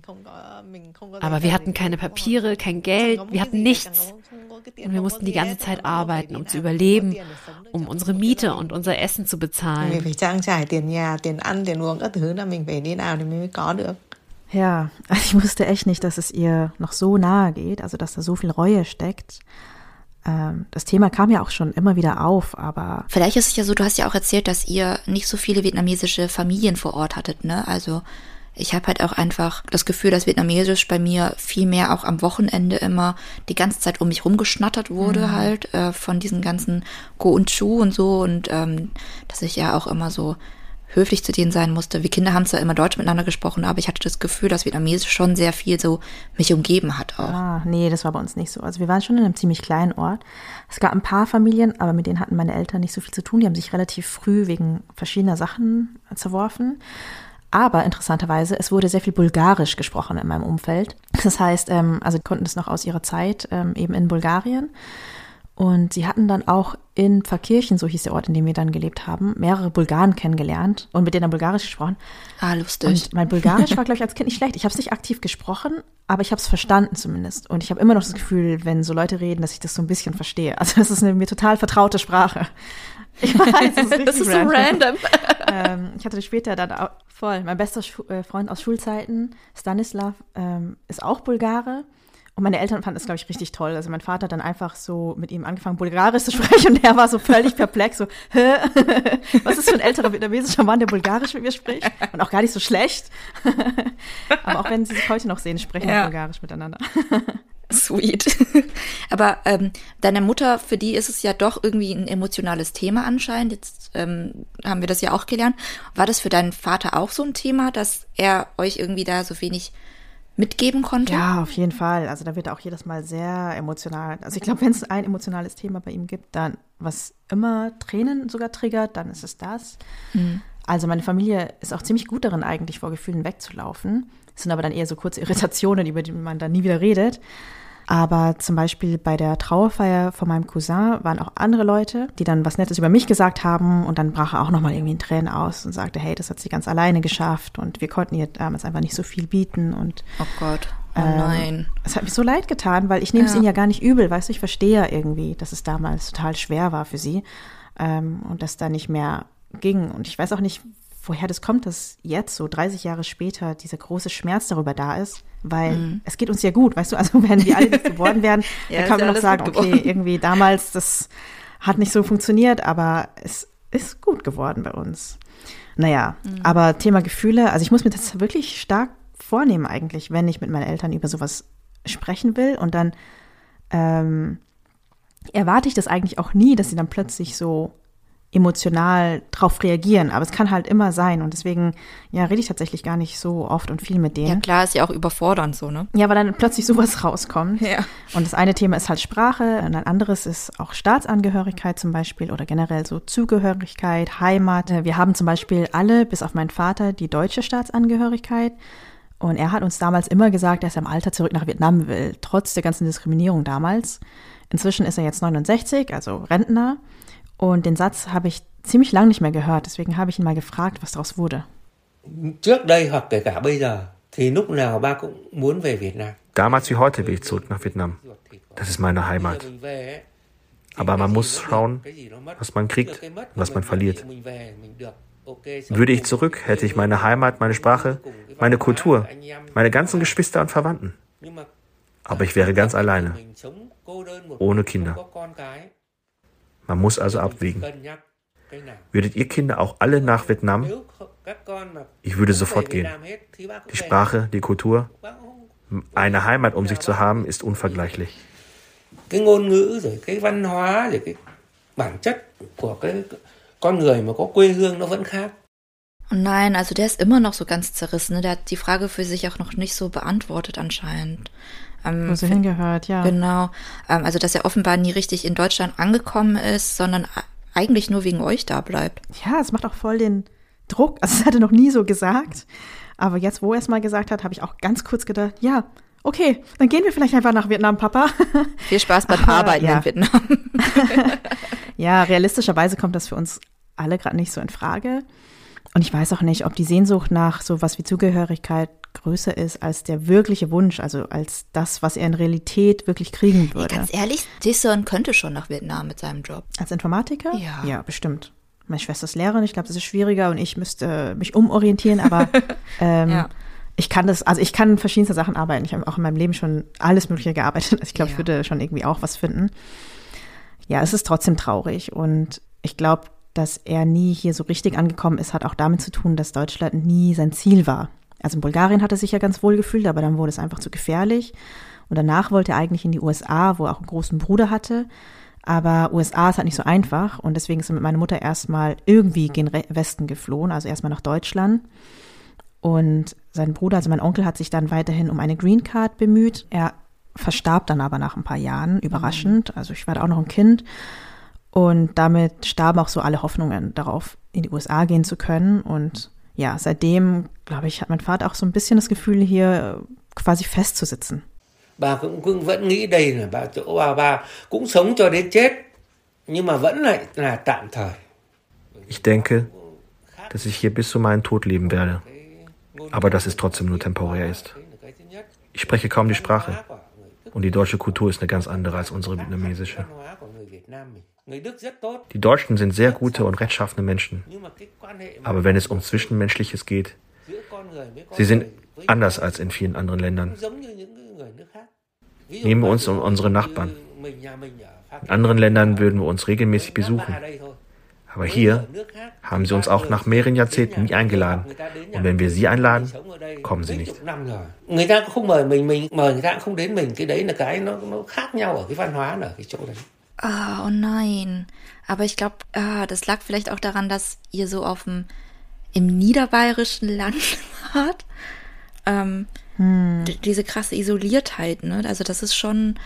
Aber wir hatten keine Papiere, kein Geld, wir hatten nichts. Und wir mussten die ganze Zeit arbeiten, um zu überleben, um unsere Miete und unser Essen zu bezahlen. Ja, also ich wusste echt nicht, dass es ihr noch so nahe geht, also dass da so viel Reue steckt. Ähm, das Thema kam ja auch schon immer wieder auf, aber. Vielleicht ist es ja so, du hast ja auch erzählt, dass ihr nicht so viele vietnamesische Familien vor Ort hattet, ne? Also ich habe halt auch einfach das Gefühl, dass Vietnamesisch bei mir viel mehr auch am Wochenende immer die ganze Zeit um mich rumgeschnattert wurde mhm. halt äh, von diesen ganzen Go und Chu und so und ähm, dass ich ja auch immer so höflich zu denen sein musste. Wir Kinder haben zwar immer Deutsch miteinander gesprochen, aber ich hatte das Gefühl, dass Vietnamesisch schon sehr viel so mich umgeben hat auch. Ah, nee, das war bei uns nicht so. Also wir waren schon in einem ziemlich kleinen Ort. Es gab ein paar Familien, aber mit denen hatten meine Eltern nicht so viel zu tun. Die haben sich relativ früh wegen verschiedener Sachen zerworfen. Aber interessanterweise, es wurde sehr viel Bulgarisch gesprochen in meinem Umfeld. Das heißt, ähm, also konnten es noch aus ihrer Zeit ähm, eben in Bulgarien. Und sie hatten dann auch in Pfarrkirchen, so hieß der Ort, in dem wir dann gelebt haben, mehrere Bulgaren kennengelernt und mit denen dann Bulgarisch gesprochen. Ah, lustig. Und mein Bulgarisch war, glaube ich, als Kind nicht schlecht. Ich habe es nicht aktiv gesprochen, aber ich habe es verstanden zumindest. Und ich habe immer noch das Gefühl, wenn so Leute reden, dass ich das so ein bisschen verstehe. Also das ist eine mir total vertraute Sprache. Ich weiß, das ist, das ist so random. ähm, ich hatte später dann auch voll. Mein bester äh, Freund aus Schulzeiten, Stanislav, ähm, ist auch Bulgare. Und meine Eltern fanden das, glaube ich, richtig toll. Also mein Vater hat dann einfach so mit ihm angefangen, Bulgarisch zu sprechen und er war so völlig perplex, so, hä? Was ist für ein älterer vietnamesischer Mann, der Bulgarisch mit mir spricht? Und auch gar nicht so schlecht. Aber auch wenn sie sich heute noch sehen, sprechen ja. Bulgarisch miteinander. Sweet. Aber ähm, deine Mutter, für die ist es ja doch irgendwie ein emotionales Thema anscheinend. Jetzt ähm, haben wir das ja auch gelernt. War das für deinen Vater auch so ein Thema, dass er euch irgendwie da so wenig mitgeben konnte? Ja, auf jeden Fall. Also da wird er auch jedes Mal sehr emotional. Also ich glaube, wenn es ein emotionales Thema bei ihm gibt, dann was immer Tränen sogar triggert, dann ist es das. Mhm. Also meine Familie ist auch ziemlich gut darin, eigentlich vor Gefühlen wegzulaufen. Es sind aber dann eher so kurze Irritationen, über die man dann nie wieder redet. Aber zum Beispiel bei der Trauerfeier von meinem Cousin waren auch andere Leute, die dann was Nettes über mich gesagt haben und dann brach er auch nochmal irgendwie in Tränen aus und sagte, hey, das hat sie ganz alleine geschafft und wir konnten ihr damals einfach nicht so viel bieten und Oh Gott. Oh ähm, nein. Es hat mir so leid getan, weil ich nehme es ja. ihnen ja gar nicht übel, weißt du, ich verstehe ja irgendwie, dass es damals total schwer war für sie ähm, und dass da nicht mehr ging. Und ich weiß auch nicht, woher das kommt, dass jetzt, so 30 Jahre später, dieser große Schmerz darüber da ist, weil mhm. es geht uns ja gut, weißt du, also wenn wir alle nicht geworden wären, ja, dann kann man noch sagen, okay, irgendwie damals, das hat nicht so funktioniert, aber es ist gut geworden bei uns. Naja, mhm. aber Thema Gefühle, also ich muss mir das wirklich stark vornehmen eigentlich, wenn ich mit meinen Eltern über sowas sprechen will und dann ähm, erwarte ich das eigentlich auch nie, dass sie dann plötzlich so emotional drauf reagieren. Aber es kann halt immer sein. Und deswegen, ja, rede ich tatsächlich gar nicht so oft und viel mit denen. Ja, klar, ist ja auch überfordernd so, ne? Ja, weil dann plötzlich sowas rauskommt. Ja. Und das eine Thema ist halt Sprache und ein anderes ist auch Staatsangehörigkeit zum Beispiel oder generell so Zugehörigkeit, Heimat. Wir haben zum Beispiel alle, bis auf meinen Vater, die deutsche Staatsangehörigkeit. Und er hat uns damals immer gesagt, dass er im Alter zurück nach Vietnam will, trotz der ganzen Diskriminierung damals. Inzwischen ist er jetzt 69, also Rentner. Und den Satz habe ich ziemlich lange nicht mehr gehört. Deswegen habe ich ihn mal gefragt, was daraus wurde. Damals wie heute will ich zurück nach Vietnam. Das ist meine Heimat. Aber man muss schauen, was man kriegt und was man verliert. Würde ich zurück, hätte ich meine Heimat, meine Sprache, meine Kultur, meine ganzen Geschwister und Verwandten. Aber ich wäre ganz alleine, ohne Kinder. Man muss also abwägen. Würdet ihr Kinder auch alle nach Vietnam? Ich würde sofort gehen. Die Sprache, die Kultur, eine Heimat um sich zu haben, ist unvergleichlich. Cái ngôn ngữ rồi cái văn hóa rồi cái bản chất của cái con người mà có quê hương nó vẫn khác. Nein, also der ist immer noch so ganz zerrissen. Ne? Der hat die Frage für sich auch noch nicht so beantwortet anscheinend. Ähm, Wo sie hingehört, ja. Genau. Ähm, also, dass er offenbar nie richtig in Deutschland angekommen ist, sondern eigentlich nur wegen euch da bleibt. Ja, es macht auch voll den Druck. Also, das hat er noch nie so gesagt. Aber jetzt, wo er es mal gesagt hat, habe ich auch ganz kurz gedacht, ja, okay, dann gehen wir vielleicht einfach nach Vietnam, Papa. Viel Spaß beim Arbeiten ja. in Vietnam. ja, realistischerweise kommt das für uns alle gerade nicht so in Frage. Und ich weiß auch nicht, ob die Sehnsucht nach sowas wie Zugehörigkeit größer ist als der wirkliche Wunsch, also als das, was er in Realität wirklich kriegen würde. Ja, ganz ehrlich, Tisson könnte schon nach Vietnam mit seinem Job. Als Informatiker? Ja. Ja, bestimmt. Meine Schwester ist Lehrerin, ich glaube, das ist schwieriger und ich müsste mich umorientieren, aber ähm, ja. ich kann das, also ich kann verschiedenste Sachen arbeiten. Ich habe auch in meinem Leben schon alles Mögliche gearbeitet. Also ich glaube, ja. ich würde schon irgendwie auch was finden. Ja, es ist trotzdem traurig und ich glaube, dass er nie hier so richtig angekommen ist, hat auch damit zu tun, dass Deutschland nie sein Ziel war. Also in Bulgarien hat er sich ja ganz wohl gefühlt, aber dann wurde es einfach zu gefährlich. Und danach wollte er eigentlich in die USA, wo er auch einen großen Bruder hatte. Aber USA ist halt nicht so einfach und deswegen ist er mit meiner Mutter erstmal irgendwie gen Westen geflohen, also erstmal nach Deutschland. Und sein Bruder, also mein Onkel, hat sich dann weiterhin um eine Green Card bemüht. Er verstarb dann aber nach ein paar Jahren, überraschend. Also ich war da auch noch ein Kind. Und damit starben auch so alle Hoffnungen darauf, in die USA gehen zu können. Und ja, seitdem, glaube ich, hat mein Vater auch so ein bisschen das Gefühl, hier quasi festzusitzen. Bà cũng, cũng vẫn nghĩ đây là bà chỗ bà, bà cũng sống cho đến chết, nhưng mà vẫn lại là tạm thời. Ich denke, dass ich hier bis zu meinem Tod leben werde, aber dass es trotzdem nur temporär ist. Ich spreche kaum die Sprache und die deutsche Kultur ist eine ganz andere als unsere vietnamesische. Die Deutschen sind sehr gute und rechtschaffene Menschen. Aber wenn es um Zwischenmenschliches geht, sie sind anders als in vielen anderen Ländern. Nehmen wir uns um unsere Nachbarn. In anderen Ländern würden wir uns regelmäßig besuchen. Aber hier haben sie uns auch nach mehreren Jahrzehnten nie eingeladen. Und wenn wir sie einladen, kommen sie nicht. Ah, oh nein. Aber ich glaube, ah, das lag vielleicht auch daran, dass ihr so auf dem im niederbayerischen Land wart. Ähm, hm. Diese krasse Isoliertheit, ne? Also das ist schon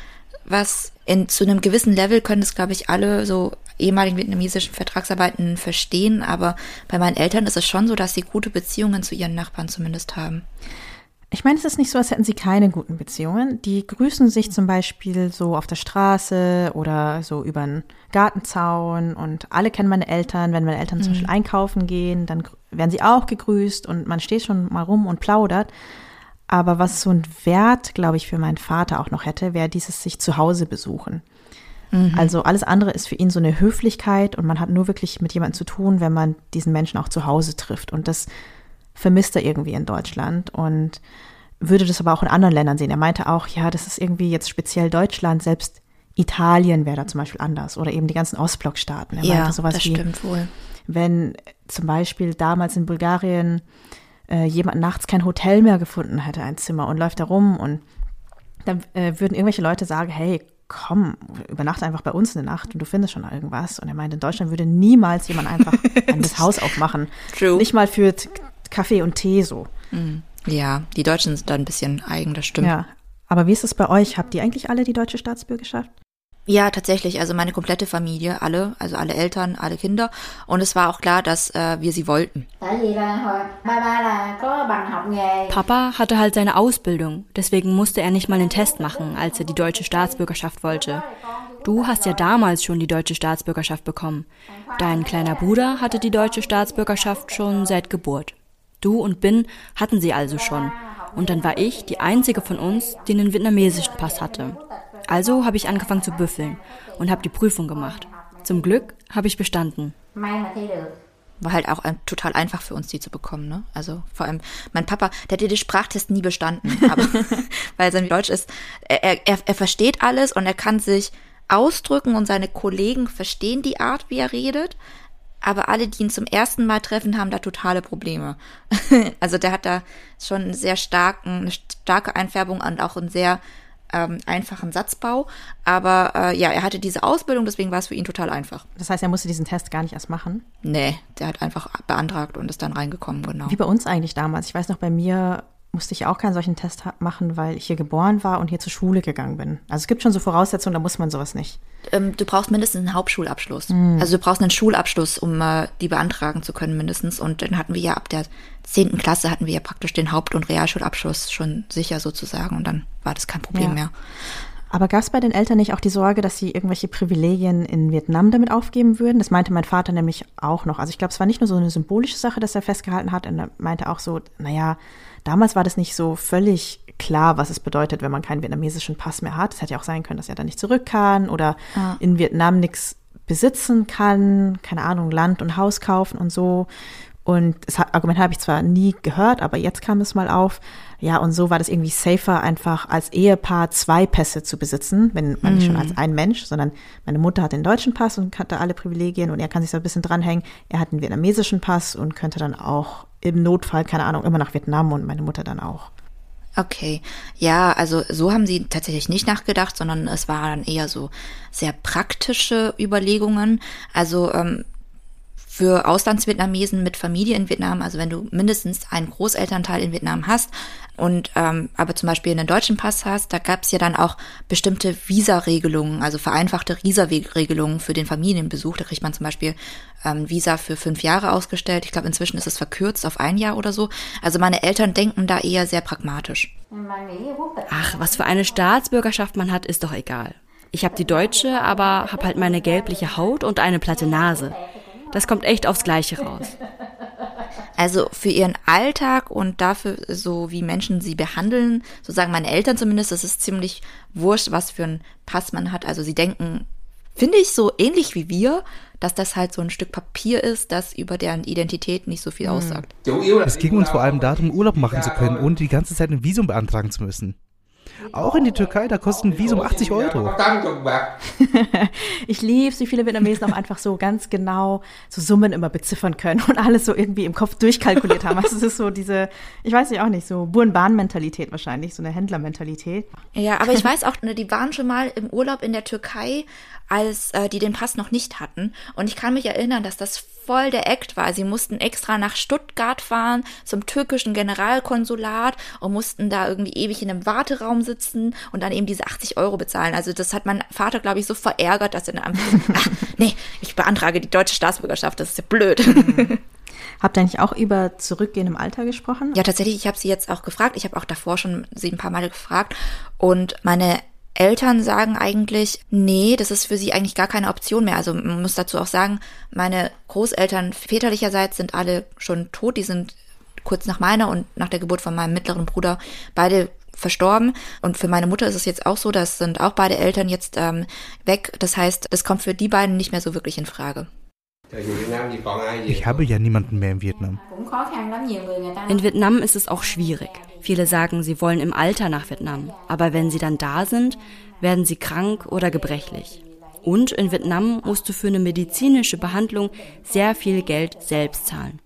was in, zu einem gewissen Level können es, glaube ich, alle so ehemaligen vietnamesischen Vertragsarbeiten verstehen, aber bei meinen Eltern ist es schon so, dass sie gute Beziehungen zu ihren Nachbarn zumindest haben. Ich meine, es ist nicht so, als hätten sie keine guten Beziehungen. Die grüßen sich zum Beispiel so auf der Straße oder so über einen Gartenzaun und alle kennen meine Eltern. Wenn meine Eltern mhm. zum Beispiel einkaufen gehen, dann werden sie auch gegrüßt und man steht schon mal rum und plaudert. Aber was so ein Wert, glaube ich, für meinen Vater auch noch hätte, wäre dieses sich zu Hause besuchen. Mhm. Also alles andere ist für ihn so eine Höflichkeit und man hat nur wirklich mit jemandem zu tun, wenn man diesen Menschen auch zu Hause trifft. Und das vermisst er irgendwie in Deutschland und würde das aber auch in anderen Ländern sehen. Er meinte auch, ja, das ist irgendwie jetzt speziell Deutschland, selbst Italien wäre da zum Beispiel anders oder eben die ganzen Ostblockstaaten. Er ja, meinte sowas das wie, stimmt wohl. Wenn zum Beispiel damals in Bulgarien äh, jemand nachts kein Hotel mehr gefunden hätte, ein Zimmer und läuft da rum und dann äh, würden irgendwelche Leute sagen, hey, komm, übernachte einfach bei uns eine Nacht und du findest schon irgendwas. Und er meinte, in Deutschland würde niemals jemand einfach das Haus aufmachen. True. Nicht mal für Kaffee und Tee so. Mhm. Ja, die Deutschen sind da ein bisschen eigen, das stimmt. Ja, aber wie ist es bei euch? Habt ihr eigentlich alle die deutsche Staatsbürgerschaft? Ja, tatsächlich. Also meine komplette Familie, alle, also alle Eltern, alle Kinder. Und es war auch klar, dass äh, wir sie wollten. Papa hatte halt seine Ausbildung, deswegen musste er nicht mal den Test machen, als er die deutsche Staatsbürgerschaft wollte. Du hast ja damals schon die deutsche Staatsbürgerschaft bekommen. Dein kleiner Bruder hatte die deutsche Staatsbürgerschaft schon seit Geburt. Du und Bin hatten sie also schon. Und dann war ich die einzige von uns, die einen vietnamesischen Pass hatte. Also habe ich angefangen zu büffeln und habe die Prüfung gemacht. Zum Glück habe ich bestanden. War halt auch total einfach für uns, die zu bekommen. Ne? Also vor allem mein Papa, der hat den Sprachtest nie bestanden, aber, weil sein Deutsch ist, er, er, er versteht alles und er kann sich ausdrücken und seine Kollegen verstehen die Art, wie er redet. Aber alle, die ihn zum ersten Mal treffen, haben da totale Probleme. also der hat da schon einen sehr starken, eine starke Einfärbung und auch einen sehr ähm, einfachen Satzbau. Aber äh, ja, er hatte diese Ausbildung, deswegen war es für ihn total einfach. Das heißt, er musste diesen Test gar nicht erst machen? Nee, der hat einfach beantragt und ist dann reingekommen, genau. Wie bei uns eigentlich damals. Ich weiß noch, bei mir musste ich auch keinen solchen Test machen, weil ich hier geboren war und hier zur Schule gegangen bin. Also es gibt schon so Voraussetzungen, da muss man sowas nicht. Ähm, du brauchst mindestens einen Hauptschulabschluss. Mhm. Also du brauchst einen Schulabschluss, um äh, die beantragen zu können mindestens. Und dann hatten wir ja ab der zehnten Klasse hatten wir ja praktisch den Haupt- und Realschulabschluss schon sicher sozusagen. Und dann war das kein Problem ja. mehr. Aber gab es bei den Eltern nicht auch die Sorge, dass sie irgendwelche Privilegien in Vietnam damit aufgeben würden? Das meinte mein Vater nämlich auch noch. Also ich glaube, es war nicht nur so eine symbolische Sache, dass er festgehalten hat. er meinte auch so, naja, damals war das nicht so völlig klar, was es bedeutet, wenn man keinen vietnamesischen Pass mehr hat. Es hätte ja auch sein können, dass er da nicht zurück kann oder ah. in Vietnam nichts besitzen kann, keine Ahnung, Land und Haus kaufen und so. Und das Argument habe ich zwar nie gehört, aber jetzt kam es mal auf. Ja, und so war das irgendwie safer, einfach als Ehepaar zwei Pässe zu besitzen, wenn man nicht schon als mhm. ein Mensch, sondern meine Mutter hat den deutschen Pass und hatte alle Privilegien und er kann sich so ein bisschen dranhängen. Er hat einen vietnamesischen Pass und könnte dann auch im Notfall, keine Ahnung, immer nach Vietnam und meine Mutter dann auch. Okay, ja, also so haben sie tatsächlich nicht nachgedacht, sondern es waren eher so sehr praktische Überlegungen. Also ähm, für Auslandsvietnamesen mit Familie in Vietnam, also wenn du mindestens einen Großelternteil in Vietnam hast und ähm, aber zum Beispiel einen deutschen Pass hast, da gab es ja dann auch bestimmte Visa-Regelungen, also vereinfachte Visa-Regelungen für den Familienbesuch. Da kriegt man zum Beispiel ähm, Visa für fünf Jahre ausgestellt. Ich glaube, inzwischen ist es verkürzt auf ein Jahr oder so. Also meine Eltern denken da eher sehr pragmatisch. Ach, was für eine Staatsbürgerschaft man hat, ist doch egal. Ich habe die deutsche, aber habe halt meine gelbliche Haut und eine platte Nase. Das kommt echt aufs Gleiche raus. Also für ihren Alltag und dafür, so wie Menschen sie behandeln, so sagen meine Eltern zumindest, es ist ziemlich wurscht, was für ein Pass man hat. Also sie denken, finde ich, so ähnlich wie wir, dass das halt so ein Stück Papier ist, das über deren Identität nicht so viel hm. aussagt. Es ging uns vor allem darum, Urlaub machen zu können, ohne die ganze Zeit ein Visum beantragen zu müssen. Auch in die Türkei, da kostet ein Visum 80 Euro. ich liebe wie viele Vietnamesen auch einfach so ganz genau so Summen immer beziffern können und alles so irgendwie im Kopf durchkalkuliert haben. Also es ist so diese, ich weiß nicht auch nicht, so Buren-Bahn-Mentalität wahrscheinlich, so eine Händler-Mentalität. Ja, aber ich weiß auch, ne, die waren schon mal im Urlaub in der Türkei, als äh, die den Pass noch nicht hatten. Und ich kann mich erinnern, dass das voll der Act war. Sie mussten extra nach Stuttgart fahren, zum türkischen Generalkonsulat und mussten da irgendwie ewig in einem Warteraum sitzen und dann eben diese 80 Euro bezahlen. Also das hat mein Vater, glaube ich, so verärgert, dass er dann einfach, ach, nee, ich beantrage die deutsche Staatsbürgerschaft, das ist ja blöd. Mhm. Habt ihr eigentlich auch über Zurückgehen im Alter gesprochen? Ja, tatsächlich, ich habe sie jetzt auch gefragt. Ich habe auch davor schon sie ein paar Mal gefragt. Und meine Eltern sagen eigentlich, nee, das ist für sie eigentlich gar keine Option mehr. Also man muss dazu auch sagen, meine Großeltern väterlicherseits sind alle schon tot. Die sind kurz nach meiner und nach der Geburt von meinem mittleren Bruder beide verstorben. Und für meine Mutter ist es jetzt auch so, das sind auch beide Eltern jetzt ähm, weg. Das heißt, das kommt für die beiden nicht mehr so wirklich in Frage. Ich habe ja niemanden mehr in Vietnam. In Vietnam ist es auch schwierig. Viele sagen, sie wollen im Alter nach Vietnam, aber wenn sie dann da sind, werden sie krank oder gebrechlich. Und in Vietnam musst du für eine medizinische Behandlung sehr viel Geld selbst zahlen.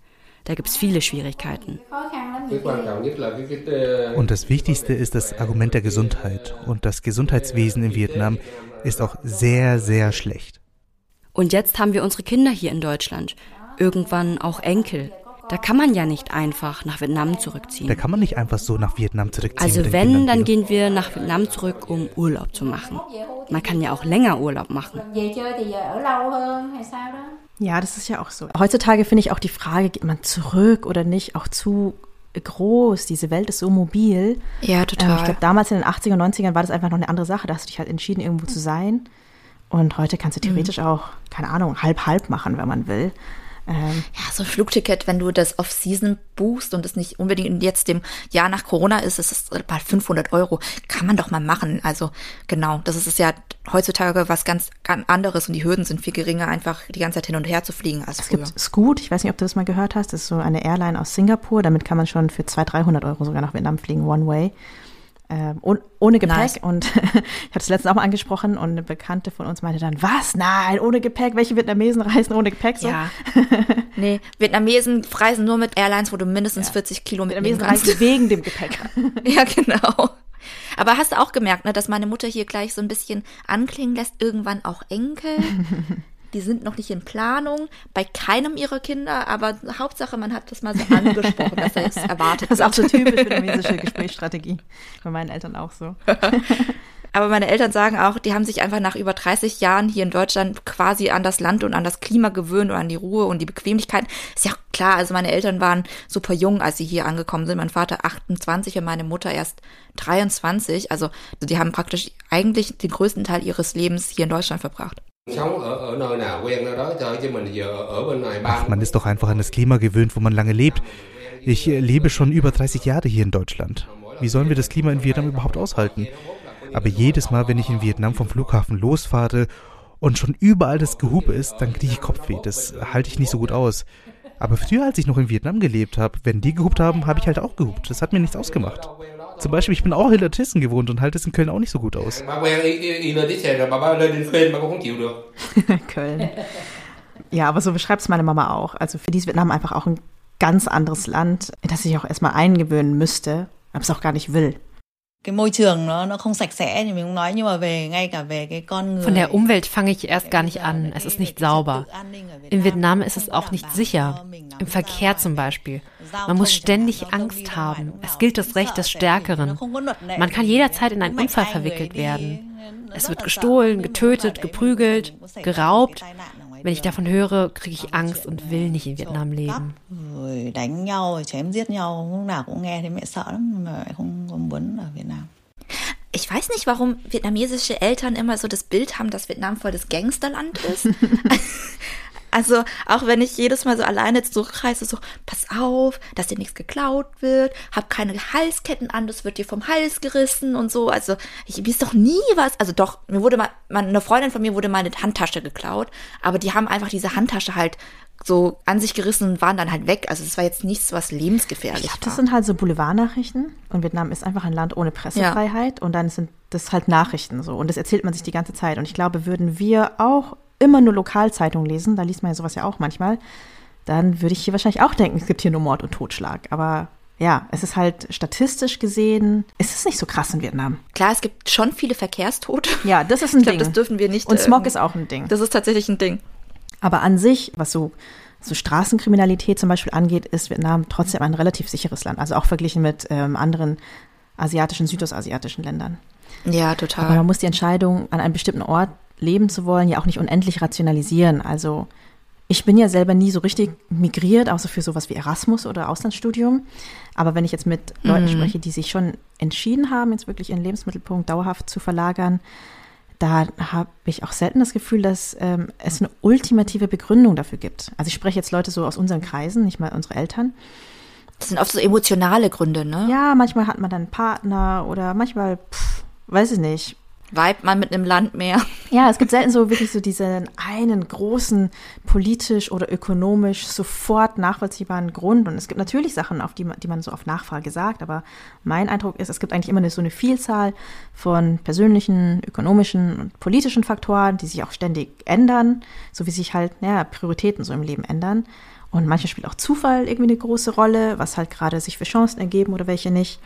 Da gibt es viele Schwierigkeiten. Und das Wichtigste ist das Argument der Gesundheit. Und das Gesundheitswesen in Vietnam ist auch sehr, sehr schlecht. Und jetzt haben wir unsere Kinder hier in Deutschland. Irgendwann auch Enkel. Da kann man ja nicht einfach nach Vietnam zurückziehen. Da kann man nicht einfach so nach Vietnam zurückziehen. Also wenn, dann gehen wir nach Vietnam zurück, um Urlaub zu machen. Man kann ja auch länger Urlaub machen. Ja, das ist ja auch so. Heutzutage finde ich auch die Frage, geht man zurück oder nicht, auch zu groß. Diese Welt ist so mobil. Ja, total. Ähm, ich glaube, damals in den 80er und 90ern war das einfach noch eine andere Sache. Da hast du dich halt entschieden, irgendwo zu sein. Und heute kannst du theoretisch mhm. auch, keine Ahnung, halb-halb machen, wenn man will. Ähm, ja, so ein Flugticket, wenn du das Off-Season buchst und es nicht unbedingt jetzt dem Jahr nach Corona ist, ist es bald 500 Euro. Kann man doch mal machen. Also genau, das ist ja heutzutage was ganz, ganz anderes und die Hürden sind viel geringer, einfach die ganze Zeit hin und her zu fliegen als es früher. gibt Scoot, ich weiß nicht, ob du das mal gehört hast, das ist so eine Airline aus Singapur, damit kann man schon für 200, 300 Euro sogar nach Vietnam fliegen, One Way. Ähm, ohne Gepäck. Nice. Und ich habe es letztens auch mal angesprochen und eine Bekannte von uns meinte dann, was? Nein, ohne Gepäck? Welche Vietnamesen reisen ohne Gepäck? So? Ja. nee, Vietnamesen reisen nur mit Airlines, wo du mindestens ja. 40 Kilo mitnehmen kannst. reisen wegen dem Gepäck. ja, genau. Aber hast du auch gemerkt, ne, dass meine Mutter hier gleich so ein bisschen anklingen lässt, irgendwann auch Enkel? Die sind noch nicht in Planung, bei keinem ihrer Kinder, aber Hauptsache, man hat das mal so angesprochen, dass er jetzt erwartet Das ist auch so typisch vietnamesische Gesprächsstrategie. Bei meinen Eltern auch so. Aber meine Eltern sagen auch, die haben sich einfach nach über 30 Jahren hier in Deutschland quasi an das Land und an das Klima gewöhnt und an die Ruhe und die Bequemlichkeit. Ist ja klar, also meine Eltern waren super jung, als sie hier angekommen sind. Mein Vater 28 und meine Mutter erst 23. Also die haben praktisch eigentlich den größten Teil ihres Lebens hier in Deutschland verbracht. Ach, man ist doch einfach an das Klima gewöhnt, wo man lange lebt. Ich äh, lebe schon über 30 Jahre hier in Deutschland. Wie sollen wir das Klima in Vietnam überhaupt aushalten? Aber jedes Mal, wenn ich in Vietnam vom Flughafen losfahre und schon überall das Gehupe ist, dann kriege ich Kopfweh. Das halte ich nicht so gut aus. Aber früher, als ich noch in Vietnam gelebt habe, wenn die gehupt haben, habe ich halt auch gehupt. Das hat mir nichts ausgemacht. Zum Beispiel, ich bin auch Hillertissen gewohnt und halte es in Köln auch nicht so gut aus. Köln. Ja, aber so beschreibt es meine Mama auch. Also für die ist Vietnam einfach auch ein ganz anderes Land, in das ich auch erstmal eingewöhnen müsste, aber es auch gar nicht will. Von der Umwelt fange ich erst gar nicht an. Es ist nicht sauber. In Vietnam ist es auch nicht sicher. Im Verkehr zum Beispiel. Man muss ständig Angst haben. Es gilt das Recht des Stärkeren. Man kann jederzeit in einen Unfall verwickelt werden. Es wird gestohlen, getötet, geprügelt, geraubt. Wenn ich davon höre, kriege ich Angst und will nicht in Vietnam leben. Ich weiß nicht, warum vietnamesische Eltern immer so das Bild haben, dass Vietnam voll das Gangsterland ist. Also auch wenn ich jedes Mal so alleine zurückreise, so pass auf, dass dir nichts geklaut wird, hab keine Halsketten an, das wird dir vom Hals gerissen und so. Also ich weiß doch nie was. Also doch, mir wurde mal, eine Freundin von mir wurde mal eine Handtasche geklaut, aber die haben einfach diese Handtasche halt so an sich gerissen und waren dann halt weg. Also es war jetzt nichts, was lebensgefährlich ich glaub, war. Das sind halt so Boulevardnachrichten und Vietnam ist einfach ein Land ohne Pressefreiheit ja. und dann sind das halt Nachrichten so und das erzählt man sich die ganze Zeit und ich glaube, würden wir auch immer nur Lokalzeitung lesen, da liest man ja sowas ja auch manchmal, dann würde ich hier wahrscheinlich auch denken, es gibt hier nur Mord und Totschlag. Aber ja, es ist halt statistisch gesehen, es ist nicht so krass in Vietnam. Klar, es gibt schon viele Verkehrstote. Ja, das ist ein ich glaub, Ding. Das dürfen wir nicht. Und Smog ähm, ist auch ein Ding. Das ist tatsächlich ein Ding. Aber an sich, was so, so Straßenkriminalität zum Beispiel angeht, ist Vietnam trotzdem ein relativ sicheres Land. Also auch verglichen mit ähm, anderen asiatischen, südostasiatischen Ländern. Ja, total. Aber man muss die Entscheidung an einem bestimmten Ort leben zu wollen, ja auch nicht unendlich rationalisieren. Also ich bin ja selber nie so richtig migriert, außer für sowas wie Erasmus oder Auslandsstudium. Aber wenn ich jetzt mit Leuten mhm. spreche, die sich schon entschieden haben, jetzt wirklich ihren Lebensmittelpunkt dauerhaft zu verlagern, da habe ich auch selten das Gefühl, dass ähm, es eine ultimative Begründung dafür gibt. Also ich spreche jetzt Leute so aus unseren Kreisen, nicht mal unsere Eltern. Das sind oft so emotionale Gründe, ne? Ja, manchmal hat man dann einen Partner oder manchmal, pff, weiß ich nicht, Weibt man mit einem Land mehr. Ja, es gibt selten so wirklich so diesen einen großen politisch oder ökonomisch sofort nachvollziehbaren Grund. Und es gibt natürlich Sachen, auf die man, die man so auf Nachfrage sagt, aber mein Eindruck ist, es gibt eigentlich immer so eine Vielzahl von persönlichen, ökonomischen und politischen Faktoren, die sich auch ständig ändern, so wie sich halt ja, Prioritäten so im Leben ändern. Und manche spielt auch Zufall irgendwie eine große Rolle, was halt gerade sich für Chancen ergeben oder welche nicht.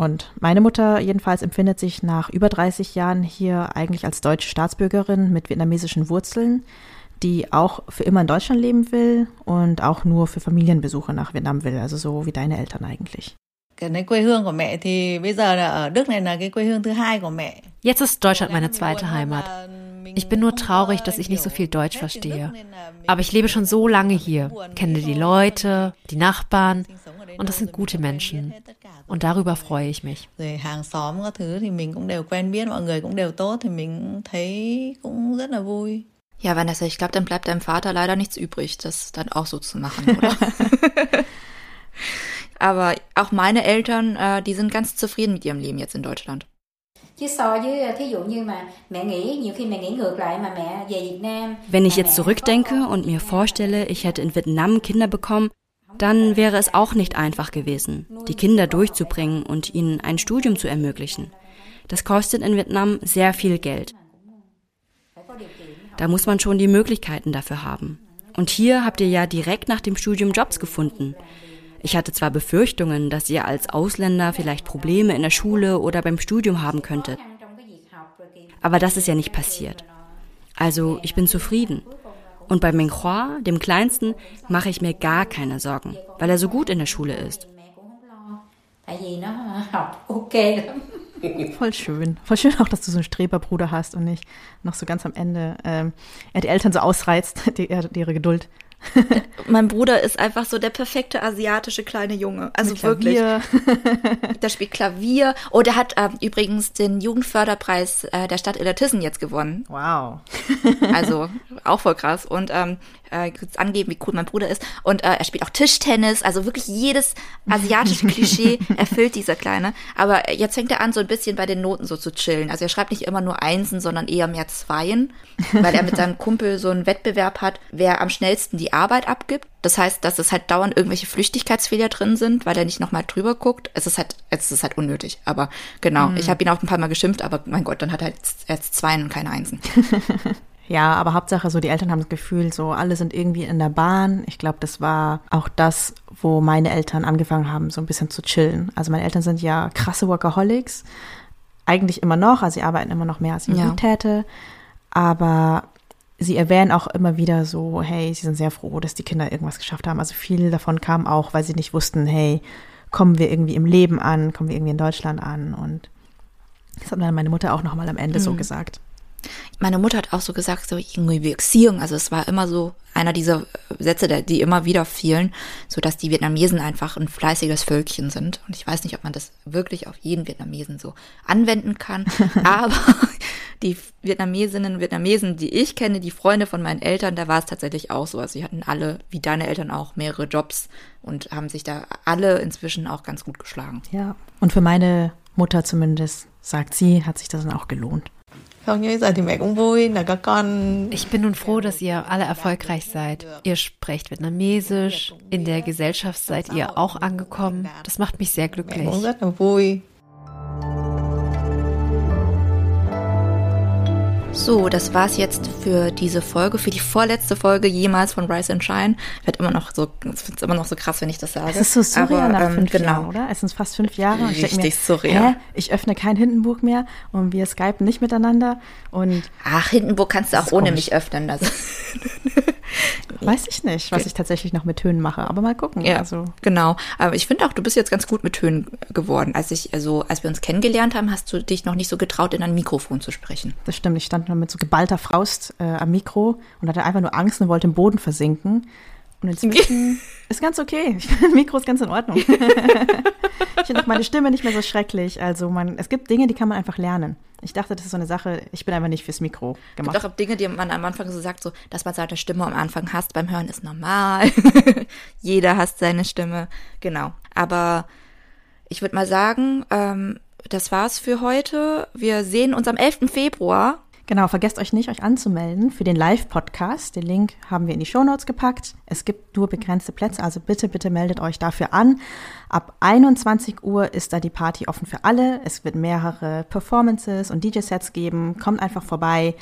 Und meine Mutter jedenfalls empfindet sich nach über 30 Jahren hier eigentlich als deutsche Staatsbürgerin mit vietnamesischen Wurzeln, die auch für immer in Deutschland leben will und auch nur für Familienbesuche nach Vietnam will, also so wie deine Eltern eigentlich. Jetzt ist Deutschland meine zweite Heimat. Ich bin nur traurig, dass ich nicht so viel Deutsch verstehe. Aber ich lebe schon so lange hier, kenne die Leute, die Nachbarn und das sind gute Menschen. Und darüber freue ich mich. Ja, Vanessa, ich glaube, dann bleibt deinem Vater leider nichts übrig, das dann auch so zu machen, oder? Aber auch meine Eltern, äh, die sind ganz zufrieden mit ihrem Leben jetzt in Deutschland. Wenn ich jetzt zurückdenke und mir vorstelle, ich hätte in Vietnam Kinder bekommen, dann wäre es auch nicht einfach gewesen, die Kinder durchzubringen und ihnen ein Studium zu ermöglichen. Das kostet in Vietnam sehr viel Geld. Da muss man schon die Möglichkeiten dafür haben. Und hier habt ihr ja direkt nach dem Studium Jobs gefunden. Ich hatte zwar Befürchtungen, dass ihr als Ausländer vielleicht Probleme in der Schule oder beim Studium haben könntet. Aber das ist ja nicht passiert. Also ich bin zufrieden. Und bei Menghua, dem Kleinsten, mache ich mir gar keine Sorgen, weil er so gut in der Schule ist. Voll schön. Voll schön auch, dass du so einen Streberbruder hast und nicht noch so ganz am Ende ähm, er die Eltern so ausreizt, die, ihre Geduld. mein Bruder ist einfach so der perfekte asiatische kleine Junge. Also wirklich. der spielt Klavier. Oh, der hat äh, übrigens den Jugendförderpreis äh, der Stadt Illertissen jetzt gewonnen. Wow. also auch voll krass. Und ähm, äh, angeben, wie cool mein Bruder ist. Und äh, er spielt auch Tischtennis. Also wirklich jedes asiatische Klischee erfüllt dieser Kleine. Aber jetzt fängt er an, so ein bisschen bei den Noten so zu chillen. Also er schreibt nicht immer nur Einsen, sondern eher mehr Zweien, weil er mit seinem Kumpel so einen Wettbewerb hat, wer am schnellsten die Arbeit abgibt. Das heißt, dass es halt dauernd irgendwelche Flüchtigkeitsfehler drin sind, weil er nicht nochmal drüber guckt. Es ist halt, es ist halt unnötig. Aber genau, mhm. ich habe ihn auch ein paar Mal geschimpft, aber mein Gott, dann hat er jetzt, jetzt Zweien und keine Einsen. Ja, aber Hauptsache so, die Eltern haben das Gefühl, so alle sind irgendwie in der Bahn. Ich glaube, das war auch das, wo meine Eltern angefangen haben, so ein bisschen zu chillen. Also meine Eltern sind ja krasse Workaholics. Eigentlich immer noch, also sie arbeiten immer noch mehr, als ich ja. täte. Aber sie erwähnen auch immer wieder so, hey, sie sind sehr froh, dass die Kinder irgendwas geschafft haben. Also viel davon kam auch, weil sie nicht wussten, hey, kommen wir irgendwie im Leben an, kommen wir irgendwie in Deutschland an. Und das hat dann meine Mutter auch nochmal am Ende mhm. so gesagt. Meine Mutter hat auch so gesagt, so irgendwie Beziehung. Also es war immer so einer dieser Sätze, die immer wieder fielen, so dass die Vietnamesen einfach ein fleißiges Völkchen sind. Und ich weiß nicht, ob man das wirklich auf jeden Vietnamesen so anwenden kann. aber die Vietnamesinnen und Vietnamesen, die ich kenne, die Freunde von meinen Eltern, da war es tatsächlich auch so. Also sie hatten alle, wie deine Eltern auch, mehrere Jobs und haben sich da alle inzwischen auch ganz gut geschlagen. Ja, und für meine Mutter zumindest, sagt sie, hat sich das dann auch gelohnt. Ich bin nun froh, dass ihr alle erfolgreich seid. Ihr sprecht Vietnamesisch, in der Gesellschaft seid ihr auch angekommen. Das macht mich sehr glücklich. So, das war's jetzt für diese Folge, für die vorletzte Folge jemals von Rise and Shine. Wird immer noch so, es wird immer noch so krass, wenn ich das sage. Es ist so surreal Aber, nach ähm, fünf genau. Jahren, oder? Es sind fast fünf Jahre. Und Richtig mir, surreal. Hä? Ich öffne kein Hindenburg mehr und wir skypen nicht miteinander und. Ach, Hindenburg kannst du auch ohne komisch. mich öffnen. Also. Weiß ich nicht, was ich tatsächlich noch mit Tönen mache, aber mal gucken. Ja, also. genau. Aber ich finde auch, du bist jetzt ganz gut mit Tönen geworden. Als ich, also, als wir uns kennengelernt haben, hast du dich noch nicht so getraut, in ein Mikrofon zu sprechen. Das stimmt. Ich stand nur mit so geballter Faust äh, am Mikro und hatte einfach nur Angst und wollte im Boden versinken. Und inzwischen ist ganz okay. Mikro ist ganz in Ordnung. ich finde auch meine Stimme nicht mehr so schrecklich. Also man, es gibt Dinge, die kann man einfach lernen. Ich dachte, das ist so eine Sache, ich bin einfach nicht fürs Mikro gemacht. Es gibt auch Dinge, die man am Anfang so sagt, so, dass man seine Stimme am Anfang hasst beim Hören ist normal. Jeder hasst seine Stimme. Genau. Aber ich würde mal sagen, ähm, das war's für heute. Wir sehen uns am 11. Februar Genau, vergesst euch nicht, euch anzumelden für den Live-Podcast. Den Link haben wir in die Shownotes gepackt. Es gibt nur begrenzte Plätze, also bitte, bitte meldet euch dafür an. Ab 21 Uhr ist da die Party offen für alle. Es wird mehrere Performances und DJ-Sets geben. Kommt einfach vorbei.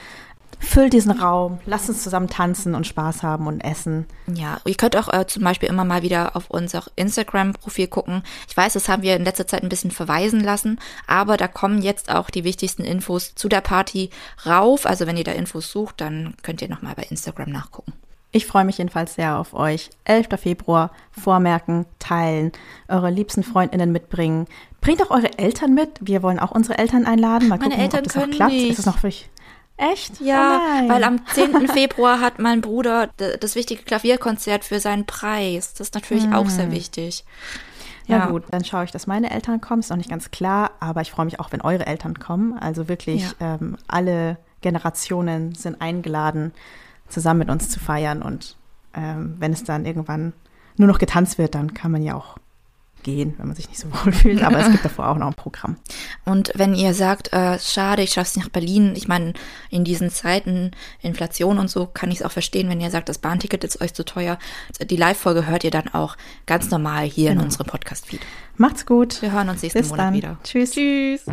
Füllt diesen Raum, lasst uns zusammen tanzen und Spaß haben und essen. Ja, ihr könnt auch äh, zum Beispiel immer mal wieder auf unser Instagram-Profil gucken. Ich weiß, das haben wir in letzter Zeit ein bisschen verweisen lassen, aber da kommen jetzt auch die wichtigsten Infos zu der Party rauf. Also wenn ihr da Infos sucht, dann könnt ihr nochmal bei Instagram nachgucken. Ich freue mich jedenfalls sehr auf euch. 11. Februar, vormerken, teilen, eure liebsten Freundinnen mitbringen. Bringt auch eure Eltern mit. Wir wollen auch unsere Eltern einladen. Mal Meine gucken, Eltern ob das können klappt. Nicht. Ist es noch für euch? Echt? Ja, oh weil am 10. Februar hat mein Bruder das wichtige Klavierkonzert für seinen Preis. Das ist natürlich hm. auch sehr wichtig. Ja. ja, gut, dann schaue ich, dass meine Eltern kommen. Ist noch nicht ganz klar, aber ich freue mich auch, wenn eure Eltern kommen. Also wirklich ja. ähm, alle Generationen sind eingeladen, zusammen mit uns zu feiern. Und ähm, wenn es dann irgendwann nur noch getanzt wird, dann kann man ja auch gehen, wenn man sich nicht so wohl fühlt. Aber es gibt davor auch noch ein Programm. Und wenn ihr sagt, äh, schade, ich schaff's nicht nach Berlin, ich meine, in diesen Zeiten, Inflation und so, kann ich es auch verstehen, wenn ihr sagt, das Bahnticket ist euch zu teuer. Die Live-Folge hört ihr dann auch ganz normal hier genau. in unserem Podcast-Feed. Macht's gut. Wir hören uns nächsten Bis Monat dann. wieder. Tschüss. Tschüss.